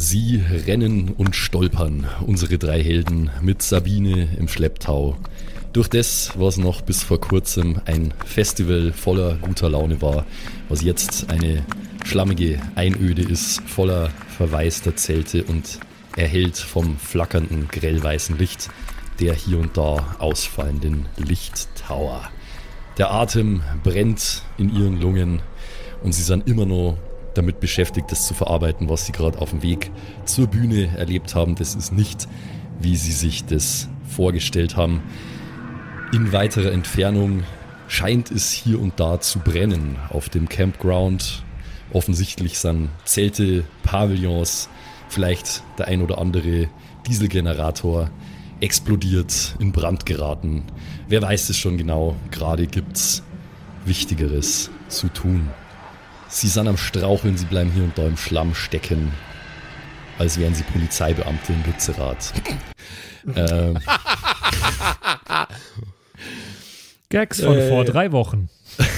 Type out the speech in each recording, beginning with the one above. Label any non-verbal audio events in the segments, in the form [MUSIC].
Sie rennen und stolpern, unsere drei Helden, mit Sabine im Schlepptau. Durch das, was noch bis vor kurzem ein Festival voller guter Laune war, was jetzt eine schlammige Einöde ist, voller verwaister Zelte und erhellt vom flackernden grellweißen Licht der hier und da ausfallenden Lichttower. Der Atem brennt in ihren Lungen und sie sind immer noch damit beschäftigt, das zu verarbeiten, was sie gerade auf dem Weg zur Bühne erlebt haben. Das ist nicht, wie sie sich das vorgestellt haben. In weiterer Entfernung scheint es hier und da zu brennen auf dem Campground. Offensichtlich sind Zelte, Pavillons, vielleicht der ein oder andere Dieselgenerator explodiert, in Brand geraten. Wer weiß es schon genau, gerade gibt's Wichtigeres zu tun. Sie sind am Straucheln, sie bleiben hier und da im Schlamm stecken, als wären sie Polizeibeamte in Lützerath. ähm. [LAUGHS] Gags von äh, vor drei Wochen. [LAUGHS]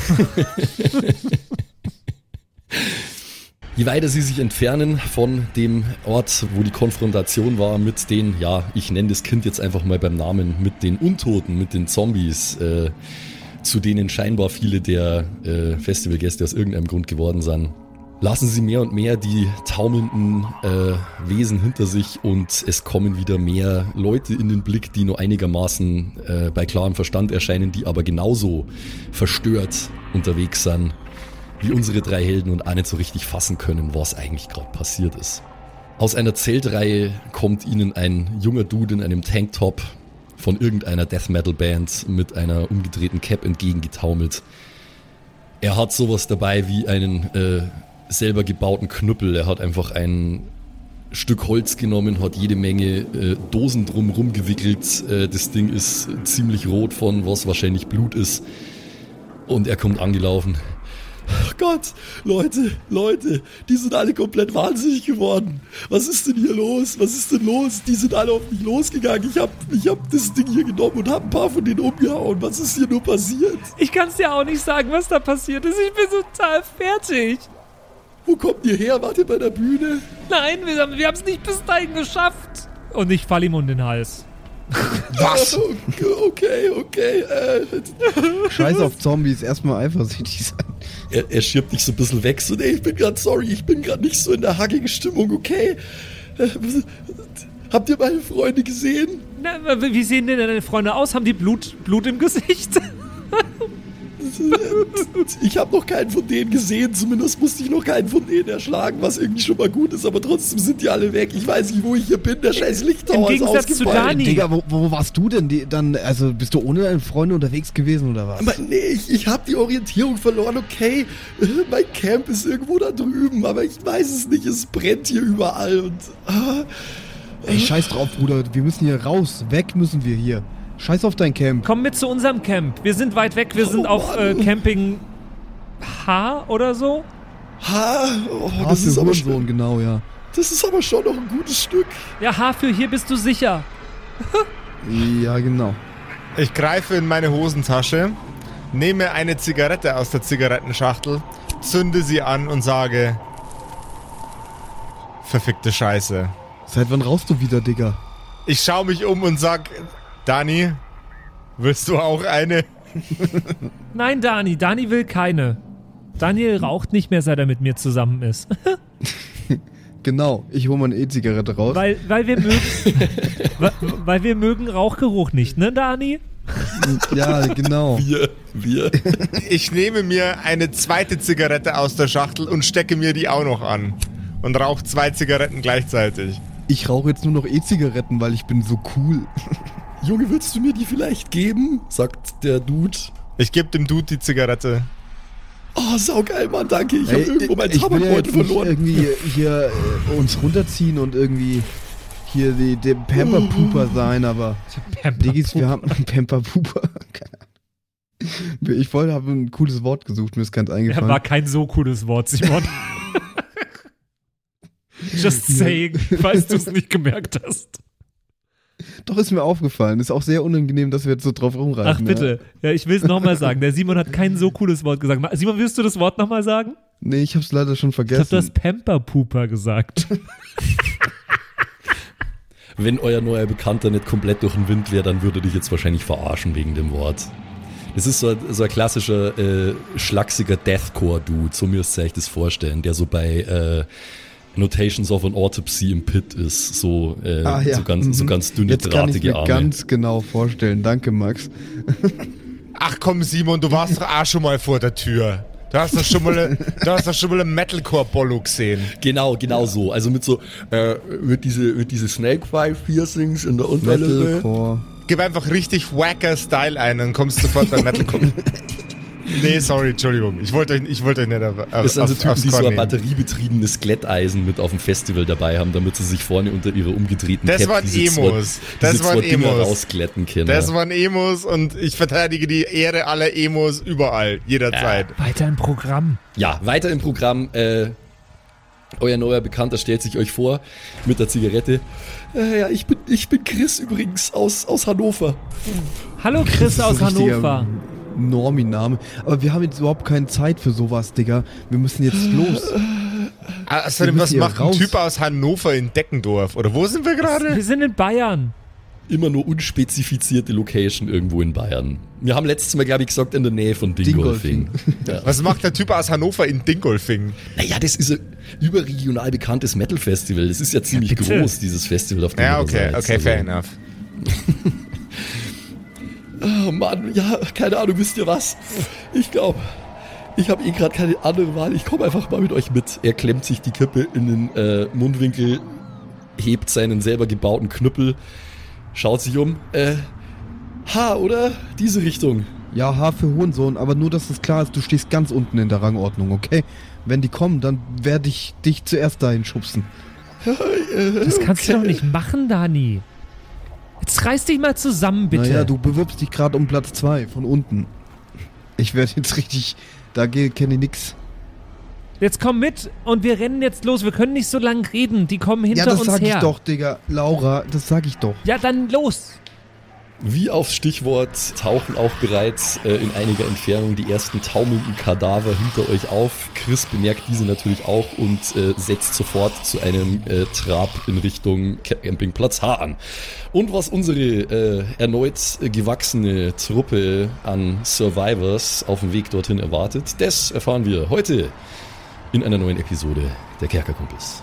Je weiter sie sich entfernen von dem Ort, wo die Konfrontation war mit den, ja, ich nenne das Kind jetzt einfach mal beim Namen, mit den Untoten, mit den Zombies, äh, zu denen scheinbar viele der äh, Festivalgäste aus irgendeinem Grund geworden sind, lassen sie mehr und mehr die taumelnden äh, Wesen hinter sich und es kommen wieder mehr Leute in den Blick, die nur einigermaßen äh, bei klarem Verstand erscheinen, die aber genauso verstört unterwegs sind wie unsere drei Helden und auch nicht so richtig fassen können, was eigentlich gerade passiert ist. Aus einer Zeltreihe kommt ihnen ein junger Dude in einem Tanktop von irgendeiner Death Metal Band mit einer umgedrehten Cap entgegengetaumelt. Er hat sowas dabei wie einen äh, selber gebauten Knüppel. Er hat einfach ein Stück Holz genommen, hat jede Menge äh, Dosen drumherum gewickelt. Äh, das Ding ist ziemlich rot von was wahrscheinlich Blut ist. Und er kommt angelaufen. Oh Gott, Leute, Leute, die sind alle komplett wahnsinnig geworden. Was ist denn hier los? Was ist denn los? Die sind alle auf mich losgegangen. Ich hab, ich hab das Ding hier genommen und hab ein paar von denen umgehauen. Was ist hier nur passiert? Ich kann's dir auch nicht sagen, was da passiert ist. Ich bin total fertig. Wo kommt ihr her? Wart ihr bei der Bühne? Nein, wir haben es nicht bis dahin geschafft. Und ich fall ihm um den Hals. Was? [LAUGHS] Okay, okay. Äh. Scheiß auf Zombies, erstmal eifersüchtig sein. Er, er schiebt dich so ein bisschen weg, so, nee, ich bin gerade sorry, ich bin gerade nicht so in der hackigen Stimmung, okay? Habt ihr meine Freunde gesehen? Na, wie sehen denn deine Freunde aus? Haben die Blut, Blut im Gesicht? [LAUGHS] [LAUGHS] ich habe noch keinen von denen gesehen, zumindest musste ich noch keinen von denen erschlagen, was irgendwie schon mal gut ist, aber trotzdem sind die alle weg. Ich weiß nicht, wo ich hier bin, der scheiß Lichttower Im Gegensatz ist ausgefallen. Zu Dani. Digga, wo, wo, warst du denn die, dann? Also bist du ohne deine Freunde unterwegs gewesen oder was? Aber nee, ich, ich habe die Orientierung verloren, okay. Mein Camp ist irgendwo da drüben, aber ich weiß es nicht, es brennt hier überall und. Ah, Ey, scheiß drauf, Bruder, wir müssen hier raus, weg müssen wir hier. Scheiß auf dein Camp. Komm mit zu unserem Camp. Wir sind weit weg. Wir sind oh, auf äh, Camping H oder so. H? Oh, H das ist aber schon, genau, ja. Das ist aber schon noch ein gutes Stück. Ja, H für hier bist du sicher. [LAUGHS] ja, genau. Ich greife in meine Hosentasche, nehme eine Zigarette aus der Zigarettenschachtel, zünde sie an und sage: Verfickte Scheiße. Seit wann rauchst du wieder, Digga? Ich schaue mich um und sag: Dani, willst du auch eine? Nein, Dani, Dani will keine. Daniel raucht nicht mehr, seit er mit mir zusammen ist. [LAUGHS] genau, ich hole meine E-Zigarette raus. Weil, weil, wir mögen, [LAUGHS] weil, weil wir mögen Rauchgeruch nicht, ne, Dani? Ja, genau. Wir, wir. [LAUGHS] Ich nehme mir eine zweite Zigarette aus der Schachtel und stecke mir die auch noch an. Und rauche zwei Zigaretten gleichzeitig. Ich rauche jetzt nur noch E-Zigaretten, weil ich bin so cool. Junge, willst du mir die vielleicht geben? sagt der Dude. Ich gebe dem Dude die Zigarette. Oh, saugeil, Mann, danke. Ich habe irgendwo mein Tabakbeutel ja verloren. irgendwie hier äh, uns runterziehen und irgendwie hier die, der Pamper Pooper sein, aber Diggis, wir haben einen Pamper Pooper. Ich wollte, habe ein cooles Wort gesucht, mir ist ganz eingefallen. Ja, war kein so cooles Wort, Simon. [LAUGHS] Just saying, falls du es nicht gemerkt hast. Doch, ist mir aufgefallen. Ist auch sehr unangenehm, dass wir jetzt so drauf rumreiten. Ach, bitte. Ja, ja ich will es nochmal sagen. Der Simon hat kein so cooles Wort gesagt. Simon, willst du das Wort nochmal sagen? Nee, ich hab's leider schon Ich vergessen. du hast Pamper-Pooper gesagt. [LAUGHS] Wenn euer neuer Bekannter nicht komplett durch den Wind wäre, dann würde dich jetzt wahrscheinlich verarschen wegen dem Wort. Das ist so ein, so ein klassischer, äh, schlachsiger Deathcore-Dude, so müsst ihr euch das vorstellen, der so bei äh, Notations of an Autopsy im Pit ist, so, äh, Ah, ja. so, ganz, so Mhm. ganz dünne, Jetzt kann ich drahtige mir Arme. ganz genau vorstellen. Danke, Max. [LAUGHS] Ach komm, Simon, du warst doch auch schon mal vor der Tür. Du hast doch schon mal, du hast doch schon mal einen Metalcore-Bollo gesehen. Genau, genau so. Also mit so, äh, mit diese, mit diese Snake-Piercings in der Unterlippe. Metalcore. Gib einfach richtig wacker Style ein, dann kommst du sofort bei Metalcore. [LAUGHS] nee, sorry, Entschuldigung. Ich wollte euch, ich wollte euch nicht auf, auf, Das sind so Typen, die so ein batteriebetriebenes Glätteisen mit auf dem Festival dabei haben, damit sie sich vorne unter ihre umgedrehten Das Cap waren diese Emos. Zwei, Das waren Emos. rausglätten können. Das waren Emos und ich verteidige die Ehre aller Emos überall, jederzeit. Weiter im Programm. Ja, weiter im Programm. Äh, euer neuer Bekannter stellt sich euch vor mit der Zigarette. Äh, ja, ich bin, ich bin Chris übrigens aus, aus Hannover. Hallo Chris ist aus Hannover. Normi-Name. Aber wir haben jetzt überhaupt keine Zeit für sowas, Digga. Wir müssen jetzt los. Außerdem, Wir was macht ein. Typ aus Hannover in Deckendorf? Oder wo sind wir gerade? Wir sind in Bayern. Immer nur unspezifizierte Location irgendwo in Bayern. Wir haben letztes Mal, glaube ich, gesagt, in der Nähe von Dingolfing. Ja. Was macht der Typ aus Hannover in Dingolfing? Naja, das ist ein überregional bekanntes Metal-Festival. Das ist ja ziemlich bitte. groß, dieses Festival, auf dem Ja, okay, okay, Also- fair enough. [LAUGHS] Oh Mann, ja, keine Ahnung, wisst ihr was? Ich glaube, ich habe eh gerade keine andere Wahl. Ich komme einfach mal mit euch mit. Er klemmt sich die Kippe in den äh, Mundwinkel, hebt seinen selber gebauten Knüppel, schaut sich um. Äh, ha, oder? Diese Richtung. Ja, H für Hohensohn, aber nur, dass es klar ist, du stehst ganz unten in der Rangordnung, okay? Wenn die kommen, dann werde ich dich zuerst dahin schubsen. [LAUGHS] Das kannst du doch nicht machen, Dani. Jetzt reiß dich mal zusammen, bitte. Naja, du bewirbst dich gerade um Platz 2 von unten. Ich werde jetzt richtig. Da kenne ich nix. Jetzt komm mit und wir rennen jetzt los. Wir können nicht so lange reden. Die kommen hinter ja, das uns sag her. ich doch, Digga. Laura, das sag ich doch. Ja, dann los. Wie aufs Stichwort tauchen auch bereits äh, in einiger Entfernung die ersten taumelnden Kadaver hinter euch auf. Chris bemerkt diese natürlich auch und äh, setzt sofort zu einem äh, Trab in Richtung Campingplatz H an. Und was unsere äh, erneut gewachsene Truppe an Survivors auf dem Weg dorthin erwartet, das erfahren wir heute in einer neuen Episode der Kerkerkumpels.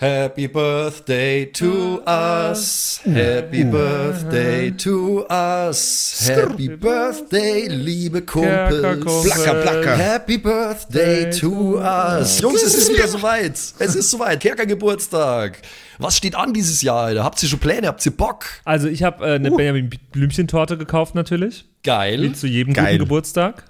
Happy Birthday to us. Happy Birthday to us. Happy Birthday, liebe Kumpels. Placker, placker. Happy Birthday to us. Jungs, es ist wieder soweit. Es ist soweit. Kerkergeburtstag. Was steht an dieses Jahr, Alter? Habt ihr schon Pläne? Habt ihr Bock? Also ich habe äh, eine Benjamin Blümchen-Torte gekauft natürlich. Wie Geil. zu jedem Geil. guten Geburtstag.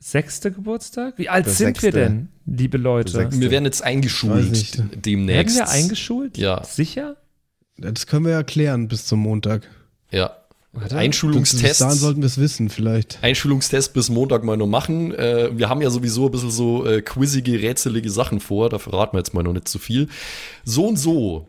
sechste Geburtstag? Wie alt Der sind wir sechste. denn, liebe Leute? Wir werden jetzt eingeschult demnächst. Werden wir eingeschult? Ja. Sicher? Das können wir ja klären bis zum Montag. Ja. Einschulungstest. Bis dahin sollten wir es wissen, vielleicht. Einschulungstest bis Montag mal noch machen. Äh, wir haben ja sowieso ein bisschen so äh, quizzige, rätselige Sachen vor. Da verraten wir jetzt mal noch nicht zu viel. So und so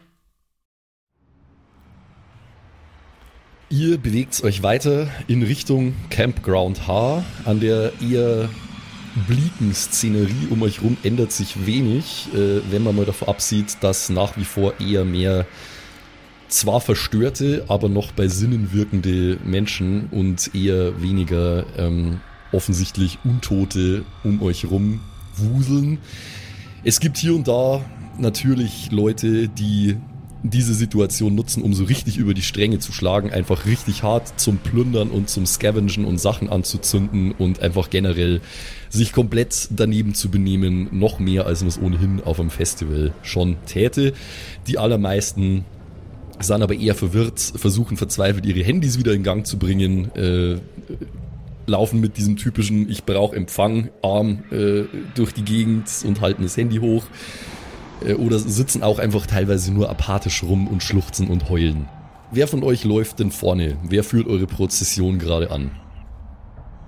Ihr bewegt euch weiter in Richtung Campground H. An der eher blieken Szenerie um euch rum ändert sich wenig, äh, wenn man mal davon absieht, dass nach wie vor eher mehr zwar verstörte, aber noch bei Sinnen wirkende Menschen und eher weniger ähm, offensichtlich Untote um euch rum wuseln. Es gibt hier und da natürlich Leute, die diese Situation nutzen, um so richtig über die Stränge zu schlagen, einfach richtig hart zum Plündern und zum Scavengen und Sachen anzuzünden und einfach generell sich komplett daneben zu benehmen, noch mehr als man es ohnehin auf einem Festival schon täte. Die allermeisten sind aber eher verwirrt, versuchen verzweifelt ihre Handys wieder in Gang zu bringen, äh, laufen mit diesem typischen Ich brauche Empfang Arm äh, durch die Gegend und halten das Handy hoch oder sitzen auch einfach teilweise nur apathisch rum und schluchzen und heulen. Wer von euch läuft denn vorne? Wer führt eure Prozession gerade an?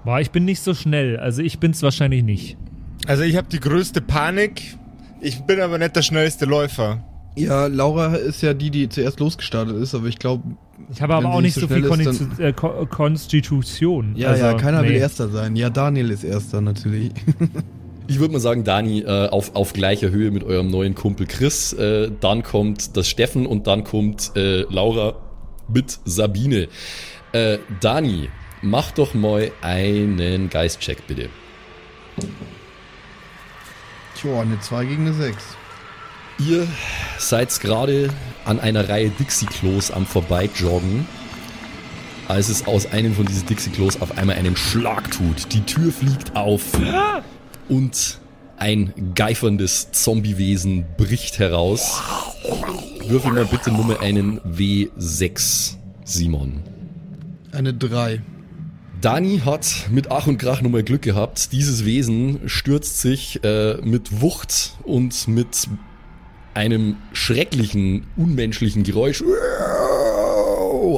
Boah, ich bin nicht so schnell. Also ich bin's wahrscheinlich nicht. Also ich habe die größte Panik. Ich bin aber nicht der schnellste Läufer. Ja, Laura ist ja die, die zuerst losgestartet ist, aber ich glaube. Ich habe aber auch nicht so viel schnell ist, äh, Ko Konstitution. Ja, also, ja, keiner will nee. Erster sein. Ja, Daniel ist Erster natürlich. [LAUGHS] Ich würde mal sagen, Dani, äh, auf, auf gleicher Höhe mit eurem neuen Kumpel Chris. Äh, dann kommt das Steffen und dann kommt äh, Laura mit Sabine. Äh, Dani, mach doch mal einen Geistcheck, bitte. Tja, eine 2 gegen eine 6. Ihr seid gerade an einer Reihe Dixie-Klos am Vorbeijoggen, als es aus einem von diesen Dixie-Klos auf einmal einen Schlag tut. Die Tür fliegt auf und ein geiferndes Zombiewesen bricht heraus. Würfel mal bitte Nummer einen W6, Simon. Eine 3. Dani hat mit Ach und Krach nochmal Glück gehabt. Dieses Wesen stürzt sich äh, mit Wucht und mit einem schrecklichen, unmenschlichen Geräusch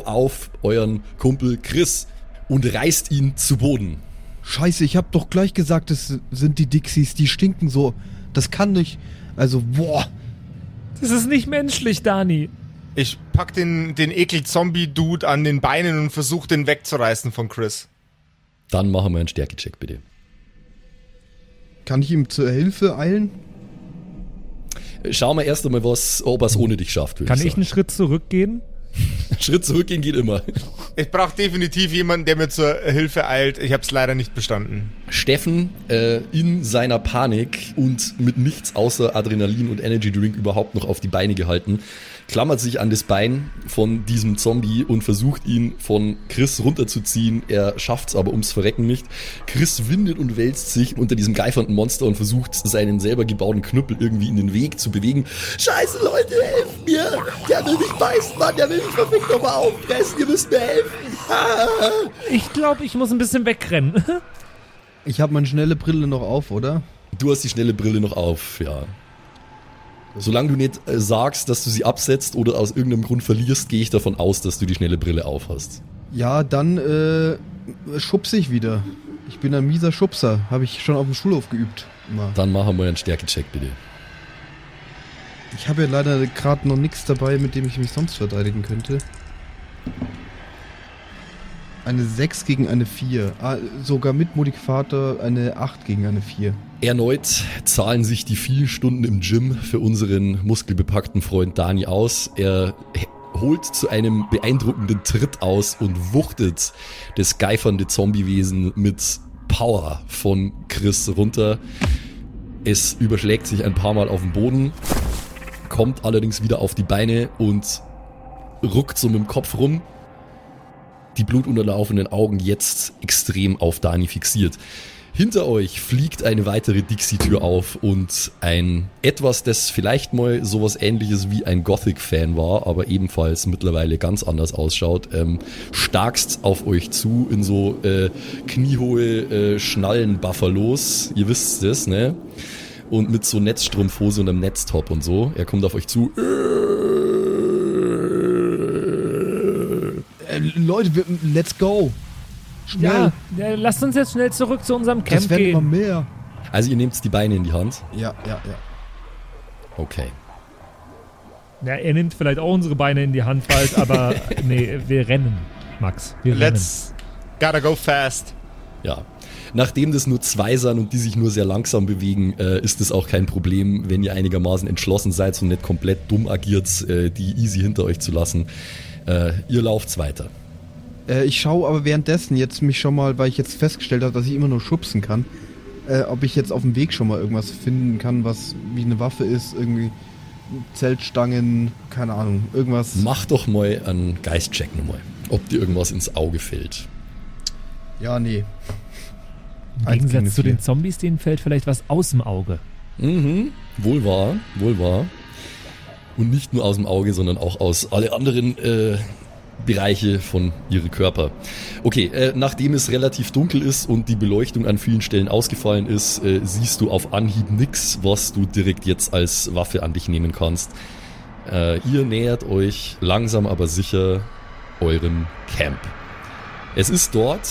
auf euren Kumpel Chris und reißt ihn zu Boden. Scheiße, ich hab doch gleich gesagt, das sind die Dixies, die stinken so. Das kann nicht. Also, boah. Das ist nicht menschlich, Dani. Ich pack den, den Ekel-Zombie-Dude an den Beinen und versuche den wegzureißen von Chris. Dann machen wir einen Stärkecheck, bitte. Kann ich ihm zur Hilfe eilen? Schauen wir erst einmal, was, ob er es ohne dich schafft. Kann ich sagen. einen Schritt zurückgehen? [LAUGHS] Schritt zurückgehen geht immer. Ich brauche definitiv jemanden, der mir zur Hilfe eilt. Ich habe es leider nicht bestanden. Steffen äh, in seiner Panik und mit nichts außer Adrenalin und Energy Drink überhaupt noch auf die Beine gehalten, klammert sich an das Bein von diesem Zombie und versucht ihn von Chris runterzuziehen. Er schafft's aber ums Verrecken nicht. Chris windet und wälzt sich unter diesem geifernden Monster und versucht seinen selber gebauten Knüppel irgendwie in den Weg zu bewegen. Scheiße Leute, helft mir! Der will mich beißen, Mann, der will mich verfickt nochmal auffressen, ihr müsst mir helfen! Ich glaube, ich muss ein bisschen wegrennen. Ich habe meine schnelle Brille noch auf, oder? Du hast die schnelle Brille noch auf, ja. Solange du nicht äh, sagst, dass du sie absetzt oder aus irgendeinem Grund verlierst, gehe ich davon aus, dass du die schnelle Brille auf hast. Ja, dann äh, schubse ich wieder. Ich bin ein mieser Schubser. Habe ich schon auf dem Schulhof geübt. Immer. Dann machen wir einen Stärkecheck, bitte. Ich habe ja leider gerade noch nichts dabei, mit dem ich mich sonst verteidigen könnte. Eine 6 gegen eine 4. Ah, sogar mit Modifikator eine 8 gegen eine 4. Erneut zahlen sich die vielen Stunden im Gym für unseren muskelbepackten Freund Dani aus. Er holt zu einem beeindruckenden Tritt aus und wuchtet das geifernde Zombiewesen mit Power von Chris runter. Es überschlägt sich ein paar Mal auf den Boden, kommt allerdings wieder auf die Beine und ruckt so mit dem Kopf rum die blutunterlaufenden Augen jetzt extrem auf Dani fixiert. Hinter euch fliegt eine weitere Dixie-Tür auf und ein etwas, das vielleicht mal sowas ähnliches wie ein Gothic-Fan war, aber ebenfalls mittlerweile ganz anders ausschaut, ähm, starkst auf euch zu in so äh, kniehohe äh, Schnallen-Buffalos. Ihr wisst es, ne? Und mit so Netzstrumpfhose und einem Netztop und so. Er kommt auf euch zu. Äh, Leute, wir, let's go. Schnell. Ja, ja, lasst uns jetzt schnell zurück zu unserem Camp das werden immer gehen. mehr. Also ihr nehmt die Beine in die Hand. Ja, ja, ja. Okay. Ja, er nimmt vielleicht auch unsere Beine in die Hand bald, [LAUGHS] aber nee, wir rennen, Max. Wir Let's gotta go fast. Ja. Nachdem das nur zwei sind und die sich nur sehr langsam bewegen, äh, ist es auch kein Problem, wenn ihr einigermaßen entschlossen seid und nicht komplett dumm agiert, äh, die easy hinter euch zu lassen. Äh, ihr lauft weiter. Äh, ich schaue aber währenddessen jetzt mich schon mal, weil ich jetzt festgestellt habe, dass ich immer nur schubsen kann, äh, ob ich jetzt auf dem Weg schon mal irgendwas finden kann, was wie eine Waffe ist, irgendwie Zeltstangen, keine Ahnung, irgendwas. Mach doch mal einen Geistcheck nochmal, ob dir irgendwas ins Auge fällt. Ja, nee. Im Gegensatz zu den. Zombies, denen fällt vielleicht was aus dem Auge. Mhm, wohl wahr, wohl wahr. Und nicht nur aus dem Auge, sondern auch aus alle anderen äh, Bereiche von ihrem Körper. Okay, äh, nachdem es relativ dunkel ist und die Beleuchtung an vielen Stellen ausgefallen ist, äh, siehst du auf Anhieb nix, was du direkt jetzt als Waffe an dich nehmen kannst. Äh, ihr nähert euch langsam aber sicher eurem Camp. Es ist dort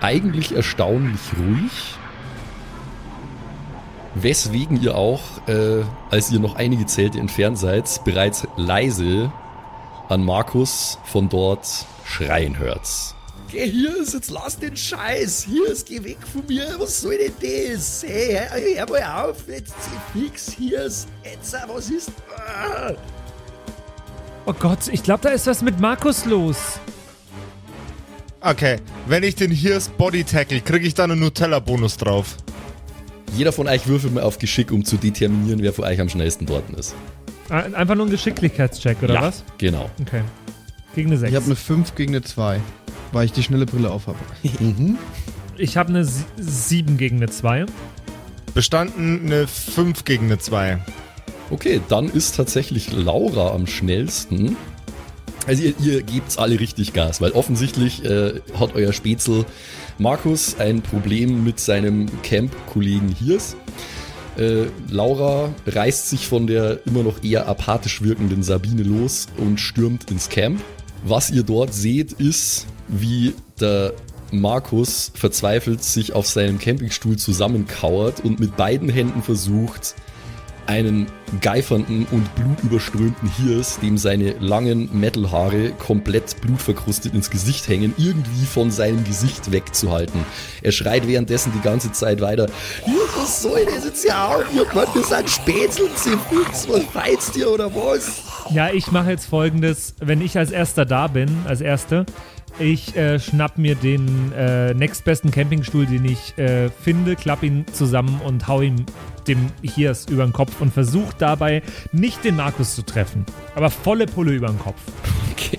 eigentlich erstaunlich ruhig. Weswegen ihr auch, äh, als ihr noch einige Zelte entfernt seid, bereits leise an Markus von dort schreien hört. Geh hier ist, jetzt lass den Scheiß. Hier ist, geh weg von mir. Was soll denn das? Hey, hör, hör mal auf. Jetzt fix hier. Jetzt, was ist. Ah. Oh Gott, ich glaube, da ist was mit Markus los. Okay, wenn ich den Hirs Body tackle, kriege ich dann einen Nutella-Bonus drauf. Jeder von euch würfelt mal auf Geschick, um zu determinieren, wer von euch am schnellsten dort ist. Ein- Einfach nur ein Geschicklichkeitscheck, oder ja, was? genau. Okay. Gegen eine 6. Ich habe eine 5 gegen eine 2, weil ich die schnelle Brille auf habe. [LAUGHS] Ich habe eine 7 gegen eine 2. Bestanden eine 5 gegen eine 2. Okay, dann ist tatsächlich Laura am schnellsten. Also ihr, ihr gebt's alle richtig Gas, weil offensichtlich äh, hat euer Spätzl Markus ein Problem mit seinem Camp-Kollegen Hirs. Äh, Laura reißt sich von der immer noch eher apathisch wirkenden Sabine los und stürmt ins Camp. Was ihr dort seht, ist, wie der Markus verzweifelt sich auf seinem Campingstuhl zusammenkauert und mit beiden Händen versucht, einen geifernden und blutüberströmten Hirs, dem seine langen Metalhaare komplett blutverkrustet ins Gesicht hängen, irgendwie von seinem Gesicht wegzuhalten. Er schreit währenddessen die ganze Zeit weiter, "Hier, was soll das jetzt ja auch? Ihr Gott, das sind Spätzl, Zifix, was feizt ihr oder was? Ja, ich mache jetzt folgendes. Wenn ich als erster da bin, als Erste, ich äh, schnapp mir den äh, nächstbesten Campingstuhl, den ich äh, finde, klapp ihn zusammen und hau ihm dem Hirs über den Kopf und versuche dabei nicht den Markus zu treffen, aber volle Pulle über den Kopf. Okay.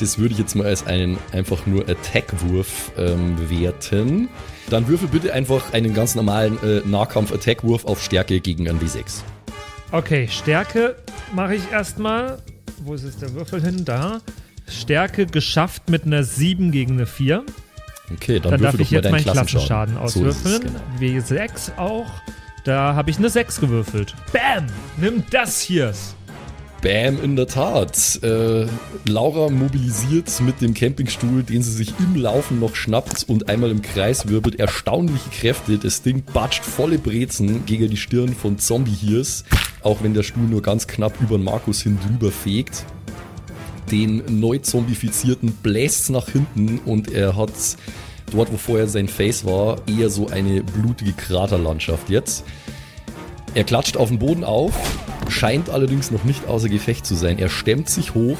Das würde ich jetzt mal als einen einfach nur Attack-Wurf ähm, werten. Dann würfel bitte einfach einen ganz normalen äh, Nahkampf-Attack-Wurf auf Stärke gegen einen W6. Okay, Stärke mache ich erstmal. Wo ist jetzt der Würfel hin? Da. Stärke geschafft mit einer 7 gegen eine 4. Okay, dann, Dann darf würfel ich jetzt meinen Klassenschaden. Klassenschaden So auswürfeln. genau. W6 auch. Da habe ich eine 6 gewürfelt. Bam! Nimm das hier. Bam, in der Tat. Äh, Laura mobilisiert mit dem Campingstuhl, den sie sich im Laufen noch schnappt und einmal im Kreis wirbelt, erstaunliche Kräfte. Das Ding batscht volle Brezen gegen die Stirn von Zombie-Hirs, auch wenn der Stuhl nur ganz knapp über Markus hin drüber fegt. Den neu zombifizierten bläst nach hinten und er hat dort, wo vorher sein Face war, eher so eine blutige Kraterlandschaft jetzt. Er klatscht auf den Boden auf, scheint allerdings noch nicht außer Gefecht zu sein. Er stemmt sich hoch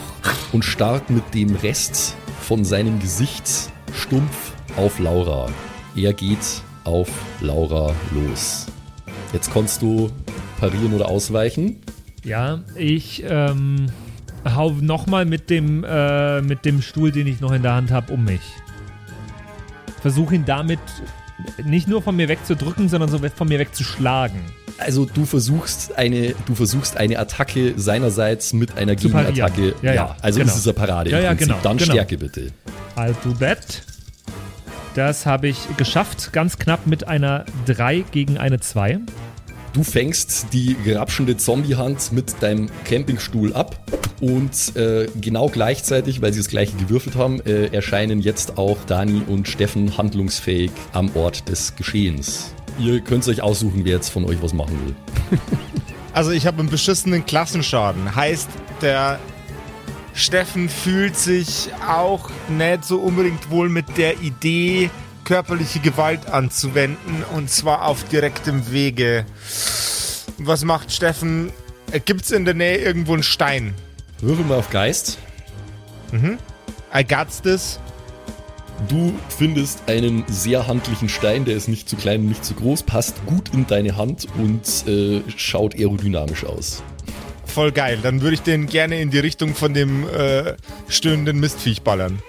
und starrt mit dem Rest von seinem Gesicht stumpf auf Laura. Er geht auf Laura los. Jetzt kannst du parieren oder ausweichen. Ja, ich ähm, hau nochmal mit dem äh, mit dem Stuhl, den ich noch in der Hand habe, um mich. Versuch ihn damit nicht nur von mir wegzudrücken, sondern so von mir wegzuschlagen. Also du versuchst eine, du versuchst eine Attacke seinerseits mit einer. Gegenattacke. Ja, ja, also genau. ist es eine Parade. Ja, ja, genau, Dann genau. Stärke bitte. Do that. Das habe ich geschafft, ganz knapp mit einer 3 gegen eine 2. Du fängst die grapschende Zombiehand mit deinem Campingstuhl ab und äh, genau gleichzeitig, weil sie das gleiche gewürfelt haben, äh, erscheinen jetzt auch Dani und Steffen handlungsfähig am Ort des Geschehens. Ihr könnt euch aussuchen, wer jetzt von euch was machen will. [LAUGHS] Also ich habe einen beschissenen Klassenschaden. Heißt, der Steffen fühlt sich auch nicht so unbedingt wohl mit der Idee, körperliche Gewalt anzuwenden und zwar auf direktem Wege. Was macht Steffen? Gibt es in der Nähe irgendwo einen Stein? Würfel mal auf Geist. I got this. Du findest einen sehr handlichen Stein, der ist nicht zu klein und nicht zu groß, passt gut in deine Hand und äh, schaut aerodynamisch aus. Voll geil. Dann würde ich den gerne in die Richtung von dem äh, stöhnenden Mistviech ballern.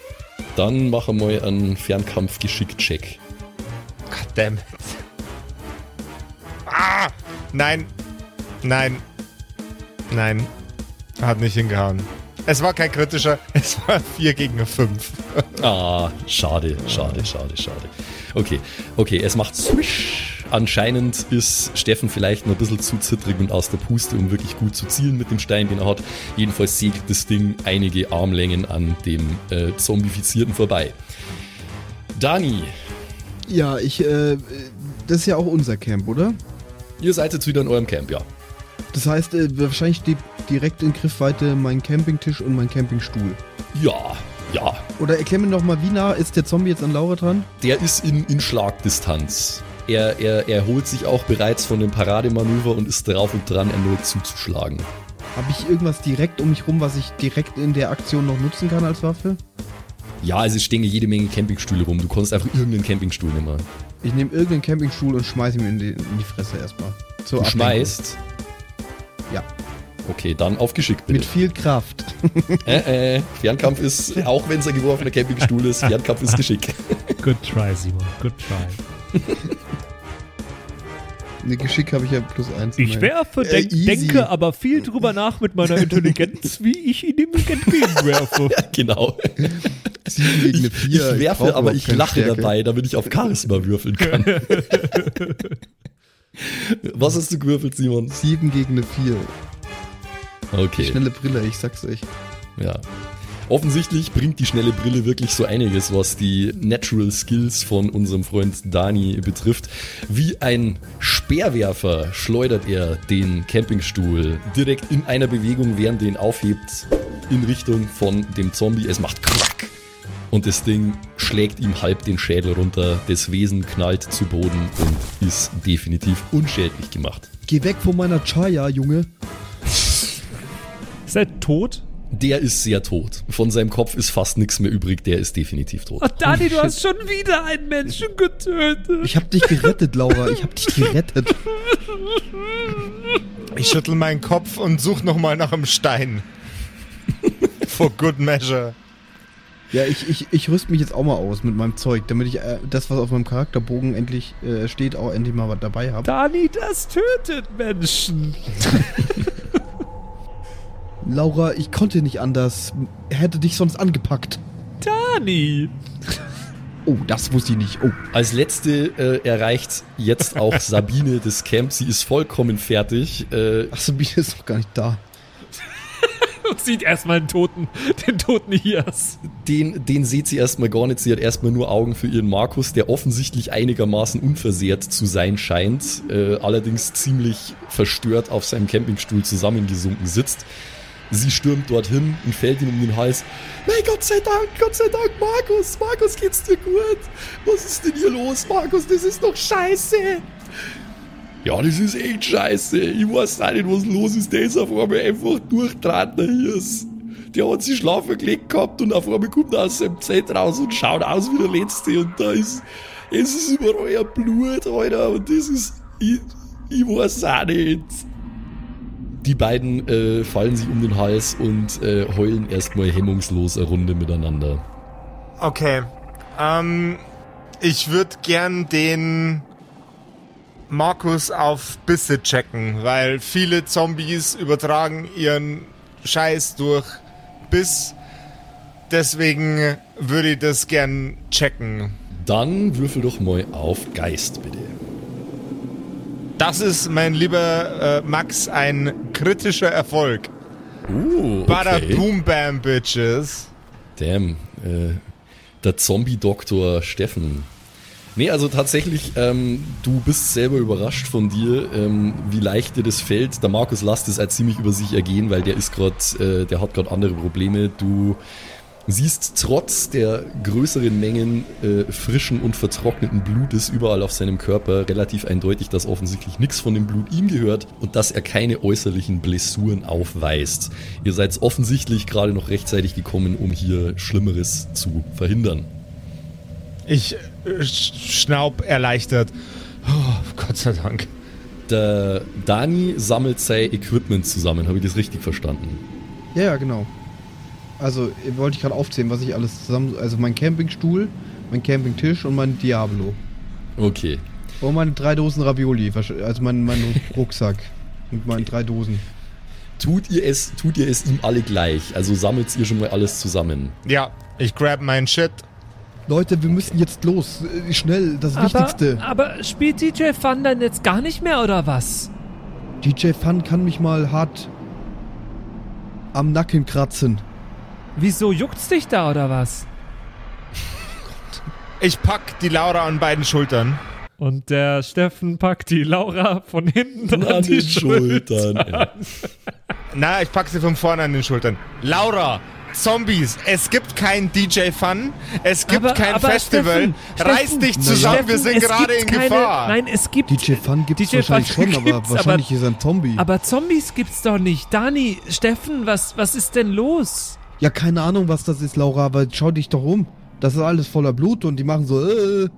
Dann mache mal einen Fernkampf-Geschick-Check. Goddammit. Ah! Nein. Nein. Nein. Hat nicht hingehauen. Es war kein kritischer, [LAUGHS] es war 4 gegen 5. Ah, schade, schade, schade, schade. Okay, okay, es macht Swish. Anscheinend ist Steffen vielleicht noch ein bisschen zu zittrig und aus der Puste, um wirklich gut zu zielen mit dem Stein, den er hat. Jedenfalls segelt das Ding einige Armlängen an dem äh, Zombifizierten vorbei. Dani, Ja, ich, äh, das ist ja auch unser Camp, oder? ihr seid jetzt wieder in eurem Camp, ja. Das heißt, äh, wahrscheinlich steht direkt in Griffweite mein Campingtisch und mein Campingstuhl. Ja, ja. Oder erklär mir noch mal, wie nah ist der Zombie jetzt an Laura dran? Der ist in, in Schlagdistanz. Er, er, er holt sich auch bereits von dem Parademanöver und ist drauf und dran, erneut zuzuschlagen. Habe ich irgendwas direkt um mich rum, was ich direkt in der Aktion noch nutzen kann als Waffe? Ja, also es stehen hier jede Menge Campingstühle rum. Du konntest einfach irgendeinen Campingstuhl nehmen. Ich nehme irgendeinen Campingstuhl und schmeiße ihn in die, in die Fresse erstmal. Zur Du Ablenkung. schmeißt. Ja. Okay, dann auf Geschick bitte. Mit viel Kraft. [LAUGHS] Äh, äh, Fernkampf ist, auch wenn es ein geworfener Campingstuhl ist, [LAUGHS] Fernkampf ist Geschick. Good try, Simon. Good try. [LAUGHS] Ne, Geschick habe ich ja plus eins. Ich werfe, Äh, denk, denke aber viel drüber [LAUGHS] nach mit meiner Intelligenz, wie ich ihn ihm entgegenwerfe. [LAUGHS] genau. Sieben gegen eine Ich, vier. ich werfe, brauch aber ich lache Stärke. dabei, damit ich auf Charisma würfeln kann. [LAUGHS] Was hast du gewürfelt, Simon? Sieben gegen eine vier. Okay. Schnelle Brille, ich sag's euch. Ja. Offensichtlich bringt die schnelle Brille wirklich so einiges, was die Natural Skills von unserem Freund Dani betrifft. Wie ein Speerwerfer schleudert er den Campingstuhl direkt in einer Bewegung, während er ihn aufhebt, in Richtung von dem Zombie. Es macht Krack. Und das Ding schlägt ihm halb den Schädel runter. Das Wesen knallt zu Boden und ist definitiv unschädlich gemacht. Geh weg von meiner Chaya, Junge. Ist er tot? Der ist sehr tot. Von seinem Kopf ist fast nichts mehr übrig. Der ist definitiv tot. Oh, Dani, du hast schon wieder einen Menschen getötet. Ich hab dich gerettet, Laura. Ich hab dich gerettet. Ich schüttel meinen Kopf und such nochmal nach einem Stein. For good measure. Ja, ich, ich, ich rüste mich jetzt auch mal aus mit meinem Zeug, damit ich äh, das, was auf meinem Charakterbogen endlich äh, steht, auch endlich mal was dabei habe. Dani, das tötet Menschen. Laura, ich konnte nicht anders. Er hätte dich sonst angepackt. Dani. Oh, das wusste ich nicht. Oh, Als letzte äh, erreicht jetzt auch [LAUGHS] Sabine das Camp. Sie ist vollkommen fertig. Äh, ach, Sabine ist noch gar nicht da. [LAUGHS] Und sieht erstmal den toten, den toten Hias. den, den sieht sie erstmal gar nicht. Sie hat erstmal nur Augen für ihren Markus, der offensichtlich einigermaßen unversehrt zu sein scheint. Äh, allerdings ziemlich verstört auf seinem Campingstuhl zusammengesunken sitzt. Sie stürmt dorthin und fällt ihm um den Hals. Nein, Gott sei Dank, Gott sei Dank, Markus, Markus, geht's dir gut? Was ist denn hier los, Markus? Das ist doch scheiße. Ja, das ist echt scheiße. Ich weiß auch nicht, was los ist. Der ist auf einmal einfach durchtraten, Hirs. Der hat sich schlafen gelegt gehabt und auf einmal kommt er aus seinem Zelt raus und schaut aus wie der Letzte. Und da ist, es ist überall Blut, Alter. Und das ist, ich, ich weiß auch nicht. Die beiden äh, fallen sich um den Hals und äh, heulen erstmal hemmungslos eine Runde miteinander. Okay. Ähm, ich würde gern den Markus auf Bisse checken, weil viele Zombies übertragen ihren Scheiß durch Biss. Deswegen würde ich das gern checken. Dann würfel doch mal auf Geist, bitte. Das ist, mein lieber äh, Max, ein kritischer Erfolg. Uh, Bada okay. boom bam, bitches. Damn. Äh, der Zombie-Doktor Steffen. Nee, also tatsächlich, ähm, du bist selber überrascht von dir, ähm, wie leicht dir das fällt. Der Markus lässt es als ziemlich über sich ergehen, weil der ist gerade, äh, der hat gerade andere Probleme. Du siehst trotz der größeren Mengen äh, frischen und vertrockneten Blutes überall auf seinem Körper relativ eindeutig, dass offensichtlich nichts von dem Blut ihm gehört und dass er keine äußerlichen Blessuren aufweist. Ihr seid offensichtlich gerade noch rechtzeitig gekommen, um hier Schlimmeres zu verhindern. Ich äh, sch- schnaub erleichtert. Oh, Gott sei Dank. Der Dani sammelt sein Equipment zusammen, habe ich das richtig verstanden? Ja, ja, genau. Also wollte ich gerade aufzählen, was ich alles zusammen. Also mein Campingstuhl, mein Campingtisch und mein Diablo. Okay. Und meine drei Dosen Ravioli, also mein, mein [LAUGHS] Rucksack. Und meine drei Dosen. Tut ihr es, tut ihr es ihm alle gleich? Also sammelt ihr schon mal alles zusammen? Ja, ich grab meinen Shit. Leute, wir müssen jetzt los. Äh, Schnell, das Aber, Wichtigste. aber spielt DJ Fun dann jetzt gar nicht mehr oder was? DJ Fun kann mich mal hart am Nacken kratzen. Wieso juckt's dich da oder was? Ich pack die Laura an beiden Schultern. Und der Steffen packt die Laura von hinten an, die Schultern. Ja. Na, ich pack sie von vorne an den Schultern. Laura, Zombies, es gibt kein DJ Fun, es gibt Aber- kein aber Festival. Steffen, Reiß Steffen, dich zusammen, Steffen, wir sind es gerade gibt in keine, Gefahr. Nein, es gibt. DJ Fun gibt's DJ wahrscheinlich Fun schon, aber wahrscheinlich ist er ein Zombie. Aber Zombies gibt's doch nicht. Dani, Steffen, was, was ist denn los? Ja, keine Ahnung, was das ist, Laura, aber schau dich doch um. Das ist alles voller Blut und die machen so, äh.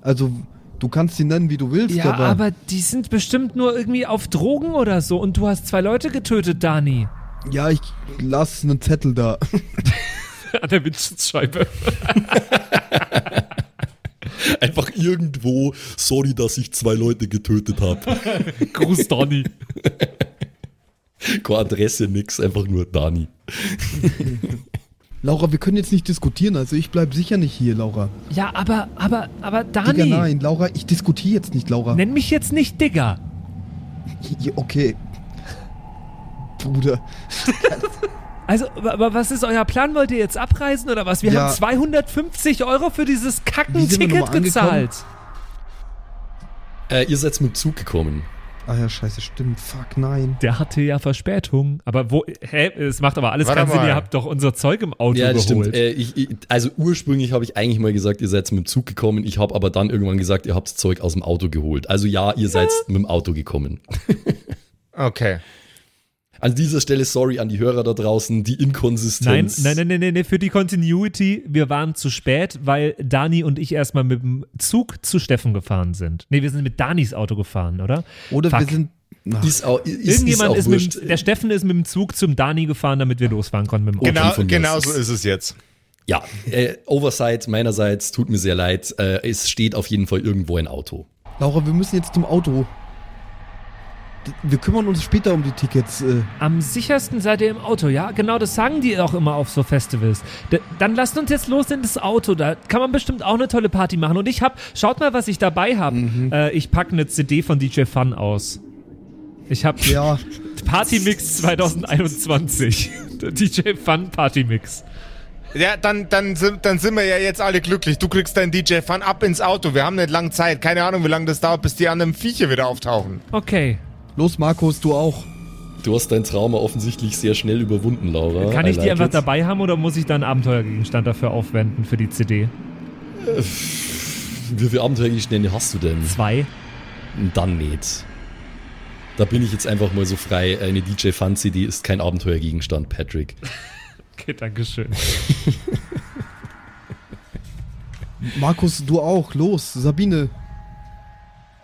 Also, du kannst sie nennen, wie du willst, Ja, aber, aber die sind bestimmt nur irgendwie auf Drogen oder so und du hast zwei Leute getötet, Dani. Ja, ich lass einen Zettel da. [LAUGHS] An der Windschutzscheibe. [LAUGHS] Einfach irgendwo, sorry, dass ich zwei Leute getötet habe. Gruß, Dani. [LAUGHS] [LAUGHS] Keine Adresse, nix, einfach nur Dani. [LAUGHS] Laura, wir können jetzt nicht diskutieren, also ich bleib sicher nicht hier, Laura. Ja, aber, aber, aber Digga, Dani, nein, Laura, ich diskutiere jetzt nicht, Laura. nenn mich jetzt nicht Digger. [LAUGHS] Ja, Okay. Bruder. Also, aber was ist euer Plan? Wollt ihr jetzt abreisen oder was? Wir Ja. haben 250 Euro für dieses Kacken-Ticket gezahlt. Äh, ihr seid mit dem Zug gekommen. Ah ja, scheiße, stimmt. Fuck, nein. Der hatte ja Verspätung. Aber wo, hä? Es macht aber alles Warte keinen Sinn. Ihr habt doch unser Zeug im Auto Ja, das geholt. stimmt. Äh, ich, ich, also ursprünglich habe ich eigentlich mal gesagt, ihr seid mit dem Zug gekommen. Ich habe aber dann irgendwann gesagt, ihr habt das Zeug aus dem Auto geholt. Also ja, ihr seid mit dem Auto gekommen. Okay. An dieser Stelle sorry an die Hörer da draußen, die Inkonsistenz. nein, nein, nein, nein, nein, für die Continuity, wir waren zu spät, weil Dani und ich erstmal mit dem Zug zu Steffen gefahren sind. Nee, wir sind mit Danis Auto gefahren, oder? Oder Fuck. wir sind. Ach, Ist auch, ist, Irgendjemand ist ist, auch mit, wurscht. dem- der Steffen ist mit dem Zug zum Dani gefahren, damit wir losfahren konnten mit dem Auto. Genau, von mir genau so ist es jetzt. Ja, äh, Oversight meinerseits, tut mir sehr leid. Äh, es steht auf jeden Fall irgendwo ein Auto. Laura, wir müssen jetzt zum Auto. Wir kümmern uns später um die Tickets. Äh. Am sichersten seid ihr im Auto, ja? Genau, das sagen die auch immer auf so Festivals. D dann lasst uns jetzt los in das Auto. Da kann man bestimmt auch eine tolle Party machen. Und ich hab, schaut mal, was ich dabei habe. Mhm. Äh, ich packe eine CD von DJ Fun aus. Ich habe Ja, Party Mix 2021. Der DJ Fun Party Mix. Ja, dann, dann, sind, dann sind wir ja jetzt alle glücklich. Du kriegst deinen DJ Fun ab ins Auto. Wir haben nicht lange Zeit. Keine Ahnung, wie lange das dauert, bis die anderen Viecher wieder auftauchen. Okay. Los, Markus, du auch. Du hast dein Trauma offensichtlich sehr schnell überwunden, Laura. Kann ich I die like einfach it. dabei haben oder muss ich da einen Abenteuergegenstand dafür aufwenden für die CD? Wie viele Abenteuergegenstände hast du denn? Zwei. Dann nicht. Da bin ich jetzt einfach mal so frei. Eine DJ Fun CD ist kein Abenteuergegenstand, Patrick. [LAUGHS] Okay, danke schön. [LAUGHS] Markus, du auch. Los, Sabine.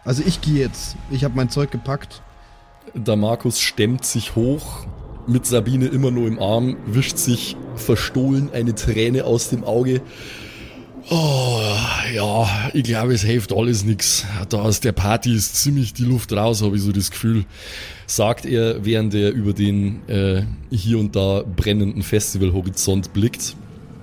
Also ich gehe jetzt. Ich habe mein Zeug gepackt. Der Markus stemmt sich hoch, mit Sabine immer nur im Arm, wischt sich verstohlen eine Träne aus dem Auge. Oh, ja, ich glaube, es hilft alles nix. Da aus der Party ist ziemlich die Luft raus, habe ich so das Gefühl, sagt er, während er über den äh, hier und da brennenden Festivalhorizont blickt.